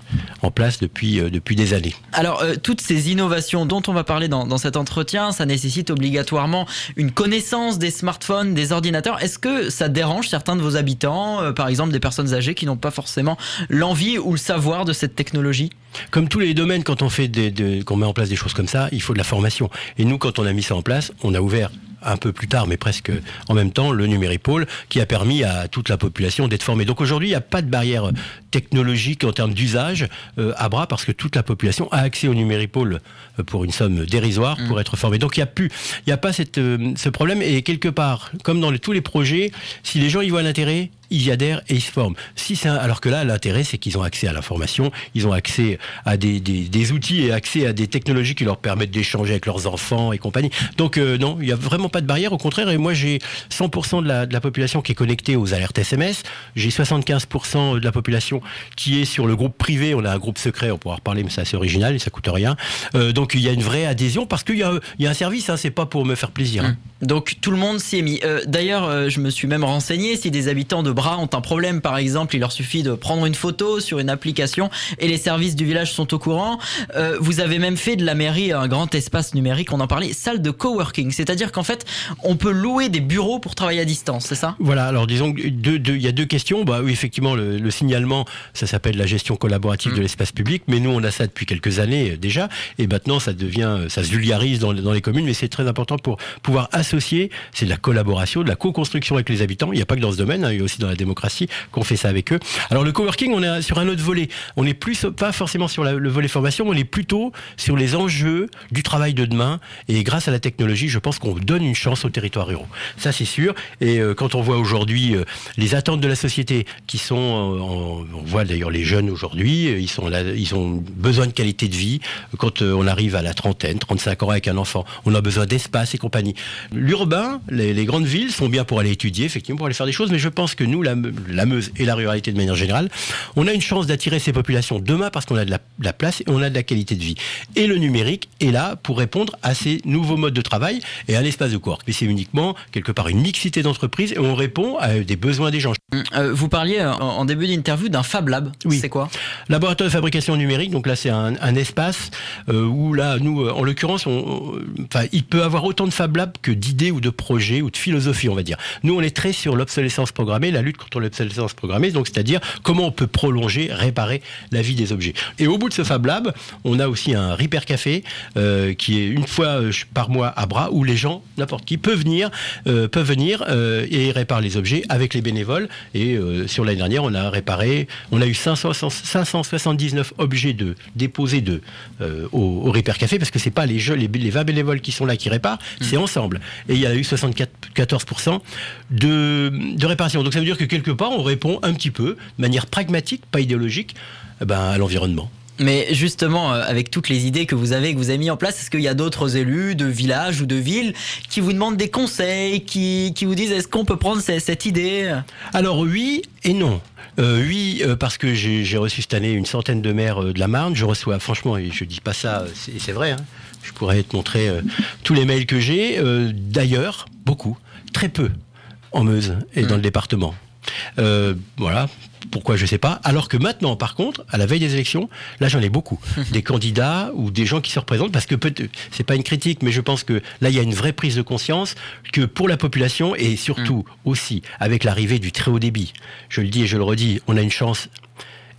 en place depuis, euh, depuis des années. Alors, euh, toutes ces innovations dont on va parler dans, dans cet entretien, ça nécessite obligatoirement une connaissance des smartphones, des ordinateurs. Est-ce que ça dérange certains de vos habitants, euh, par exemple des personnes âgées qui n'ont pas forcément l'envie ou le savoir de cette technologie? Comme tous les domaines, quand on fait des, des- qu'on met en place des choses comme ça, il faut de la formation. Et nous, quand on a mis ça en place, on a ouvert un peu plus tard, mais presque en même temps, le Numéripôle, qui a permis à toute la population d'être formée. Donc aujourd'hui, il n'y a pas de barrière technologique en termes d'usage euh, à bras, parce que toute la population a accès au Numéripôle euh, pour une somme dérisoire pour être formée. Donc il n'y a plus, il n'y a pas cette, euh, ce problème. Et quelque part, comme dans tous les projets, si les gens y voient l'intérêt, y adhèrent et ils se forment. Si alors que là, l'intérêt, c'est qu'ils ont accès à l'information, ils ont accès à des, des- outils et accès à des technologies qui leur permettent d'échanger avec leurs enfants et compagnie. Donc euh, non, il n'y a vraiment pas de barrière. Au contraire, et moi j'ai 100% de la, de la population qui est connectée aux alertes SMS. J'ai 75% de la population qui est sur le groupe privé. On a un groupe secret, on pourra en reparler, mais c'est assez original et ça coûte rien. Euh, donc il y a une vraie adhésion parce qu'il y y a un service. Hein, c'est pas pour me faire plaisir. hein. Donc tout le monde s'y est mis. Euh, D'ailleurs, je me suis même renseigné si des habitants de Bras ont un problème, par exemple, il leur suffit de prendre une photo sur une application et les services du village sont au courant. Euh, vous avez même fait de la mairie un grand espace numérique, on en parlait, salle de coworking. C'est-à-dire qu'en fait, on peut louer des bureaux pour travailler à distance, c'est ça? Voilà, alors disons il y a deux questions. Bah oui, effectivement, le, le signalement, ça s'appelle la gestion collaborative de l'espace public, mais nous on a ça depuis quelques années euh, déjà, et maintenant ça devient, euh, ça se vulgarise dans, les- dans les communes, mais c'est très important pour pouvoir associer, c'est de la collaboration, de la co-construction avec les habitants. Il n'y a pas que dans ce domaine, hein, il y a aussi dans la démocratie qu'on fait ça avec eux. Alors le coworking, on est sur un autre volet. On n'est plus pas forcément sur le volet formation, on est plutôt sur les enjeux du travail de demain. Et grâce à la technologie, je pense qu'on donne une chance aux territoires ruraux. Ça, c'est sûr. Et euh, quand on voit aujourd'hui euh, les attentes de la société qui sont, euh, on voit d'ailleurs les jeunes aujourd'hui, ils sont là, ils ont besoin de qualité de vie. Quand on arrive à la trentaine, 35 ans avec un enfant, on a besoin d'espace et compagnie. L'urbain, les, les grandes villes sont bien pour aller étudier, effectivement, pour aller faire des choses, mais je pense que nous, la, Me- la Meuse et la ruralité de manière générale, on a une chance d'attirer ces populations demain parce qu'on a de la, place et on a de la qualité de vie. Et le numérique est là pour répondre à ces nouveaux modes de travail et à l'espace de corps. Mais c'est uniquement, quelque part, une mixité d'entreprises et on répond à des besoins des gens. Euh, Vous parliez euh, en, début d'interview d'un Fab Lab. Oui. C'est quoi? Laboratoire de fabrication numérique, donc là c'est un, un espace euh, où là, nous, en l'occurrence, enfin, il peut avoir autant de Fab Labs que d'idées ou de projets ou de philosophie, on va dire. Nous, on est très sur l'obsolescence programmée, la lutte contre l'obsolescence programmée, donc c'est-à-dire comment on peut prolonger, réparer la vie des objets. Et au bout de ce Fab Lab, on a aussi un Repair Café euh, qui est une fois par mois à Bras où les gens, n'importe qui, peut venir, euh, peuvent venir euh, et réparer les objets avec les bénévoles. Et euh, sur l'année dernière, on a réparé, on a eu 500 579 objets de déposés de, euh, au, au Repair Café parce que c'est pas les, jeux, les, les 20 bénévoles qui sont là qui réparent, c'est ensemble. Et il y a eu 74% de, de réparation. Donc ça veut dire que quelque part, on répond un petit peu, de manière pragmatique, pas idéologique, eh ben, à l'environnement. Mais justement, euh, avec toutes les idées que vous avez, que vous avez mis en place, est-ce qu'il y a d'autres élus de villages ou de villes qui vous demandent des conseils, qui, qui vous disent est-ce qu'on peut prendre ce- cette idée? Alors oui et non. Euh, oui, euh, parce que j'ai reçu cette année une centaine de maires euh, de la Marne. Je reçois, franchement, et je dis pas ça, c'est vrai, hein, je pourrais te montrer tous les mails que j'ai. D'ailleurs, beaucoup, très peu en Meuse et dans le département. Euh, voilà, pourquoi je sais pas. Alors que maintenant, par contre, à la veille des élections, là j'en ai beaucoup. des candidats ou des gens qui se représentent, parce que c'est pas une critique, mais je pense que là il y a une vraie prise de conscience que pour la population et surtout aussi avec l'arrivée du très haut débit, je le dis et je le redis, on a une chance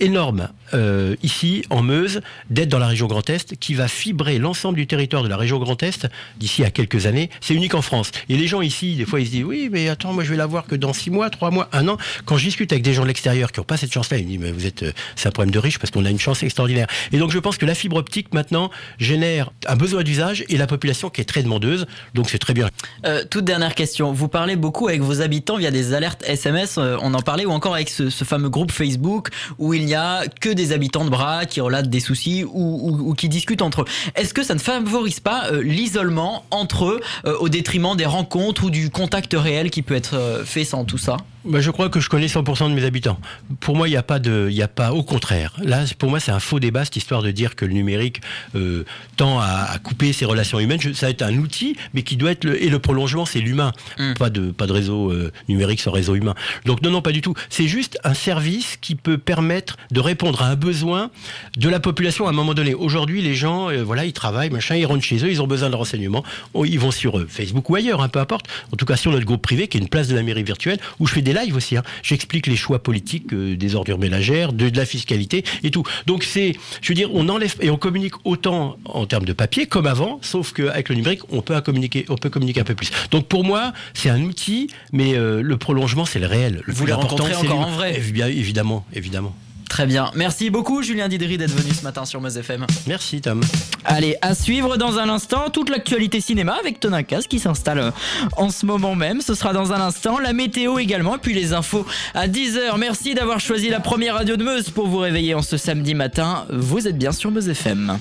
énorme euh, ici en Meuse d'être dans la région Grand Est qui va fibrer l'ensemble du territoire de la région Grand Est d'ici à quelques années. C'est unique en France. Et les gens ici, des fois, ils se disent oui, mais attends, moi je vais la voir que dans six mois, trois mois, un an. Quand je discute avec des gens de l'extérieur qui n'ont pas cette chance-là, ils me disent mais vous êtes, euh, c'est un problème de riche parce qu'on a une chance extraordinaire. Et donc je pense que la fibre optique maintenant génère un besoin d'usage et la population qui est très demandeuse. Donc c'est très bien. Euh, toute dernière question. Vous parlez beaucoup avec vos habitants via des alertes SMS, on en parlait, ou encore avec ce, ce fameux groupe Facebook où il n'y a que des habitants de bras qui relatent des soucis ou, ou- ou qui discutent entre eux. Est-ce que ça ne favorise pas euh, l'isolement entre eux euh, au détriment des rencontres ou du contact réel qui peut être euh, fait sans tout ça? Bah, je crois que je connais 100% de mes habitants. Pour moi, il n'y a pas de, il y a pas, au contraire. Là, pour moi, c'est un faux débat cette histoire de dire que le numérique euh, tend à, à couper ses relations humaines. Je- ça va être un outil, mais qui doit être le, et le prolongement, c'est l'humain. Pas de, pas de réseau euh, numérique sans réseau humain. Donc non, non, pas du tout. C'est juste un service qui peut permettre de répondre à un besoin de la population à un moment donné. Aujourd'hui, les gens, euh, voilà, ils travaillent, machin, ils rentrent chez eux, ils ont besoin de renseignements. Oh, ils vont sur Facebook ou ailleurs, hein, peu importe. En tout cas, sur notre groupe privé, qui est une place de la mairie virtuelle, où je fais des lives aussi. hein. J'explique les choix politiques euh, des ordures ménagères, de, de la fiscalité et tout. Donc c'est, je veux dire, on enlève et on communique autant en termes de papier comme avant, sauf qu'avec le numérique, on peut communiquer, on peut communiquer un peu plus. Donc pour moi, c'est un outil, mais euh, le prolongement, c'est le réel. Le Vous les rencontrez encore en vrai bien, Évidemment, évidemment. Très bien. Merci beaucoup Julien Didry d'être venu ce matin sur Meuse FM. Merci Tom. Allez, à suivre dans un instant toute l'actualité cinéma avec Tonakas qui s'installe euh, en ce moment même. Ce sera dans un instant. La météo également, et puis les infos à 10h. Merci d'avoir choisi la première radio de Meuse pour vous réveiller en ce samedi matin. Vous êtes bien sur Meuse FM.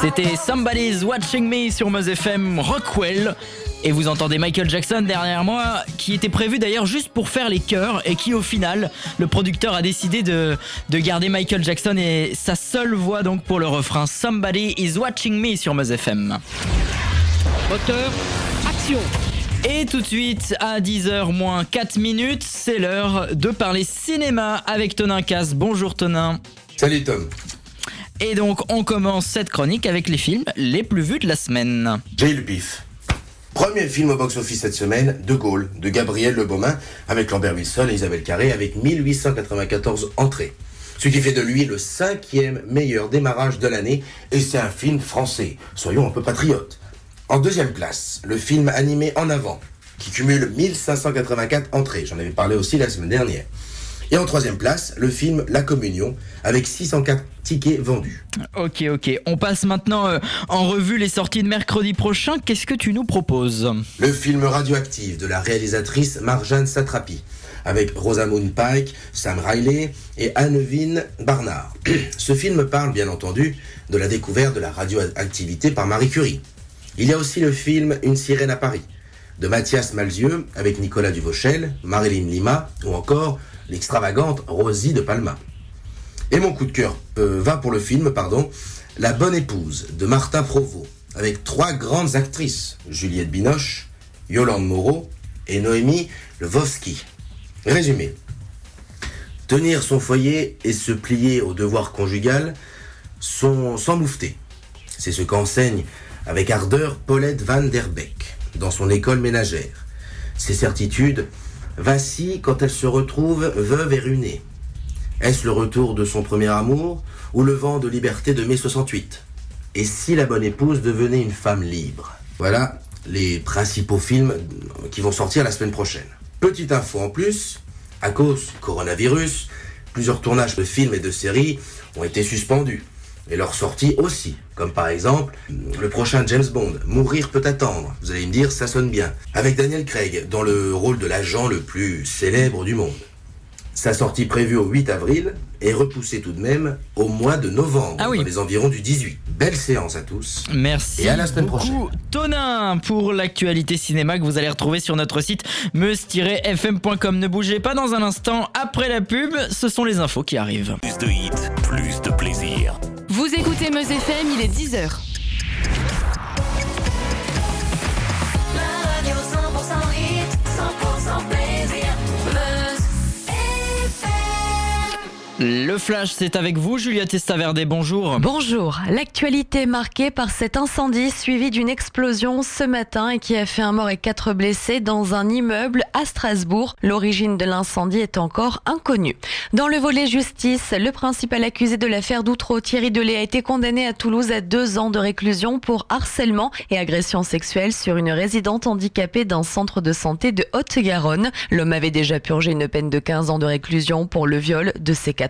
C'était Somebody's Watching Me sur Meuse FM Rockwell. Et vous entendez Michael Jackson derrière moi, qui était prévu d'ailleurs juste pour faire les chœurs, et qui au final, le producteur a décidé de, de garder Michael Jackson et sa seule voix donc pour le refrain Somebody is Watching Me sur Meuse FM. Moteur, action et tout de suite, à 10h moins 4 minutes, c'est l'heure de parler cinéma avec Tonin Casse. Bonjour Tonin. Salut Tom. Et donc, on commence cette chronique avec les films les plus vus de la semaine. J'ai le pif. Premier film au box-office cette semaine, De Gaulle, de Gabriel Le Beaumain, avec Lambert Wilson et Isabelle Carré, avec 1894 entrées. Ce qui fait de lui le cinquième meilleur démarrage de l'année, et c'est un film français. Soyons un peu patriotes. En deuxième place, le film animé En avant, qui cumule 1584 entrées. J'en avais parlé aussi la semaine dernière. Et en troisième place, le film La Communion, avec 604 tickets vendus. Ok, ok. On passe maintenant euh, en revue les sorties de mercredi prochain. Qu'est-ce que tu nous proposes? Le film Radioactive de la réalisatrice Marjane Satrapi, avec Rosamund Pike, Sam Riley et Annevine Barnard. Ce film parle bien entendu de la découverte de la radioactivité par Marie Curie. Il y a aussi le film Une sirène à Paris, de Mathias Malzieux, avec Nicolas Duvauchel, Marilyn Lima ou encore l'extravagante Rosie de Palma. Et mon coup de cœur euh, va pour le film, pardon, La bonne épouse de Martin Provost, avec trois grandes actrices, Juliette Binoche, Yolande Moreau et Noémie Lvovsky. Résumé. Tenir son foyer et se plier au devoir conjugal sont sans moufter. C'est ce qu'enseigne avec ardeur Paulette van der Beek dans son école ménagère. Ses certitudes vacillent quand elle se retrouve veuve et ruinée. Est-ce le retour de son premier amour ou le vent de liberté de mai 68 Et si la bonne épouse devenait une femme libre? Voilà les principaux films qui vont sortir la semaine prochaine. Petite info en plus, à cause du coronavirus, plusieurs tournages de films et de séries ont été suspendus. Et leur sortie aussi, comme par exemple le prochain James Bond, Mourir peut attendre. Vous allez me dire, ça sonne bien. Avec Daniel Craig dans le rôle de l'agent le plus célèbre du monde. Sa sortie prévue au 8 avril est repoussée tout de même au mois de novembre, dans les environs du 18. Belle séance à tous. Merci Et à la semaine beaucoup, prochaine. Tonin, pour l'actualité cinéma que vous allez retrouver sur notre site meuse-fm.com. Ne bougez pas dans un instant. Après la pub, ce sont les infos qui arrivent. Plus de hits, plus de plaisir. Vous écoutez Meuse FM, il est 10h. La radio 100% hit, Le flash, c'est avec vous, Julia Testaverde. Bonjour. Bonjour. L'actualité marquée par cet incendie suivi d'une explosion ce matin et qui a fait un mort et quatre blessés dans un immeuble à Strasbourg. L'origine de l'incendie est encore inconnue. Dans le volet justice, le principal accusé de l'affaire d'Outreau, Thierry Delay, a été condamné à Toulouse à deux ans de réclusion pour harcèlement et agression sexuelle sur une résidente handicapée d'un centre de santé de Haute-Garonne. L'homme avait déjà purgé une peine de 15 ans de réclusion pour le viol de ses quatre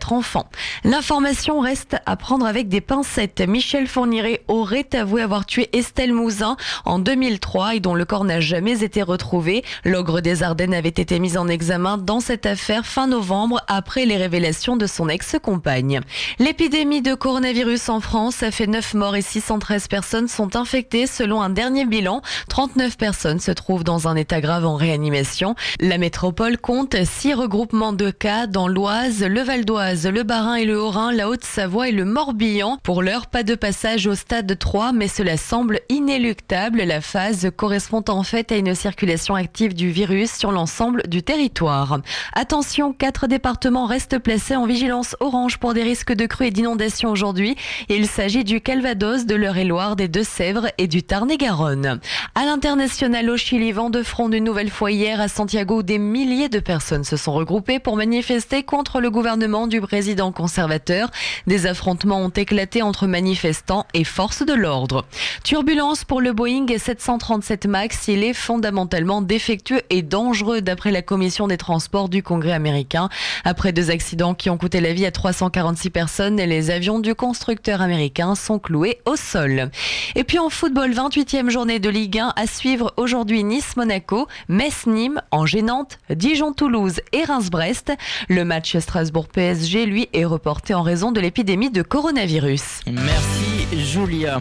L'information reste à prendre avec des pincettes. Michel Fourniret aurait avoué avoir tué Estelle Mouzin en 2003 et dont le corps n'a jamais été retrouvé. L'ogre des Ardennes avait été mis en examen dans cette affaire fin novembre après les révélations de son ex-compagne. L'épidémie de coronavirus en France a fait 9 morts et 613 personnes sont infectées selon un dernier bilan. 39 personnes se trouvent dans un état grave en réanimation. La métropole compte 6 regroupements de cas dans l'Oise, le Val d'Oise, le Bas-Rhin et le Haut-Rhin, la Haute-Savoie et le Morbihan. Pour l'heure, pas de passage au stade 3, mais cela semble inéluctable. La phase correspond en fait à une circulation active du virus sur l'ensemble du territoire. Attention, quatre départements restent placés en vigilance orange pour des risques de crues et d'inondations aujourd'hui. Il s'agit du Calvados, de l'Eure-et-Loire, des Deux-Sèvres et du Tarn-et-Garonne. À l'international, au Chili, vent de front une nouvelle fois hier à Santiago, des milliers de personnes se sont regroupées pour manifester contre le gouvernement du président conservateur. Des affrontements ont éclaté entre manifestants et forces de l'ordre. Turbulence pour le Boeing 737 MAX. Il est fondamentalement défectueux et dangereux d'après la commission des transports du Congrès américain. Après deux accidents qui ont coûté la vie à 346 personnes, les avions du constructeur américain sont cloués au sol. Et puis en football, 28e journée de Ligue 1 à suivre aujourd'hui Nice-Monaco, Metz-Nîmes, Angers-Nantes, Dijon-Toulouse et Reims-Brest. Le match Strasbourg-PSG, lui, est reporté en raison de l'épidémie de coronavirus. Merci Julia.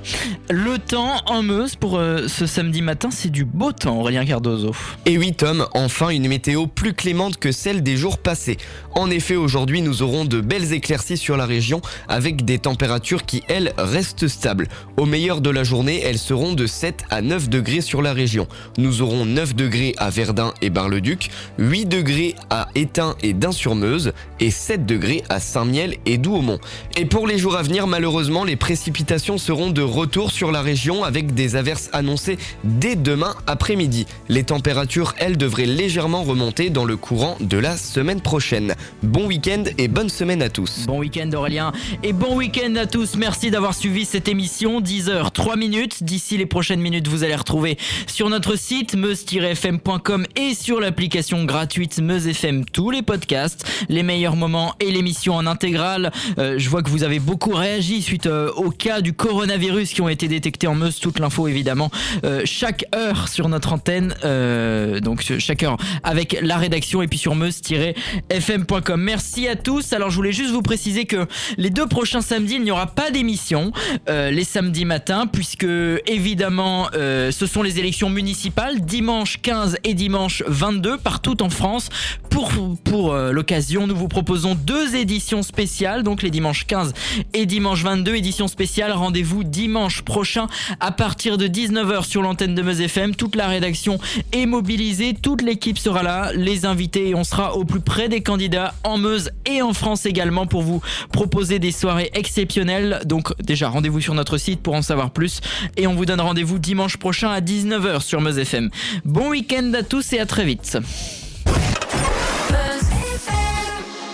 Le temps en Meuse pour euh, ce samedi matin, c'est du beau temps, Aurélien Cardozo. Et oui Tom, enfin une météo plus clémente que celle des jours passés. En effet, aujourd'hui nous aurons de belles éclaircies sur la région avec des températures qui, elles, restent stables. Au meilleur de la journée, elles seront de 7 à 9 degrés sur la région. Nous aurons 9 degrés à Verdun et Bar-le-Duc, 8 degrés à Étain et Dain-sur-Meuse et 7 degrés à Saint-Miel et Douaumont. Et pour les jours à venir, malheureusement, les précipitations seront de retour sur la région avec des averses annoncées dès demain après-midi. Les températures, elles, devraient légèrement remonter dans le courant de la semaine prochaine. Bon week-end et bonne semaine à tous. Bon week-end Aurélien et bon week-end à tous. Merci d'avoir suivi cette émission. 10h, 3 minutes. D'ici les prochaines minutes, vous allez retrouver sur notre site meuse-fm.com et sur l'application gratuite Meuse FM tous les podcasts, les meilleurs moments et l'émission en intégrale. Euh, je vois que vous avez beaucoup réagi suite euh, au cas du coronavirus qui ont été détectés en Meuse. Toute l'info évidemment euh, chaque heure sur notre antenne. euh, donc chaque heure avec la rédaction et puis sur meuse-fm.com. Merci à tous. Alors je voulais juste vous préciser que les deux prochains samedis, il n'y aura pas d'émission euh, les samedis matins, puisque évidemment, ce sont les élections municipales, dimanche 15 et dimanche 22, partout en France. Pour, pour l'occasion, nous vous proposons deux éditions spéciales, donc les dimanches 15 et dimanche 22, édition spéciale. Rendez-vous dimanche prochain à partir de 19h sur l'antenne de Meuse FM. Toute la rédaction est mobilisée, toute l'équipe sera là, les invités, et on sera au plus près des candidats en Meuse et en France également pour vous proposer des soirées exceptionnelles. Donc déjà, rendez-vous sur notre site pour en savoir plus et on vous donne rendez-vous dimanche prochain à 19h sur Meuse FM. Bon week-end à tous et à très vite.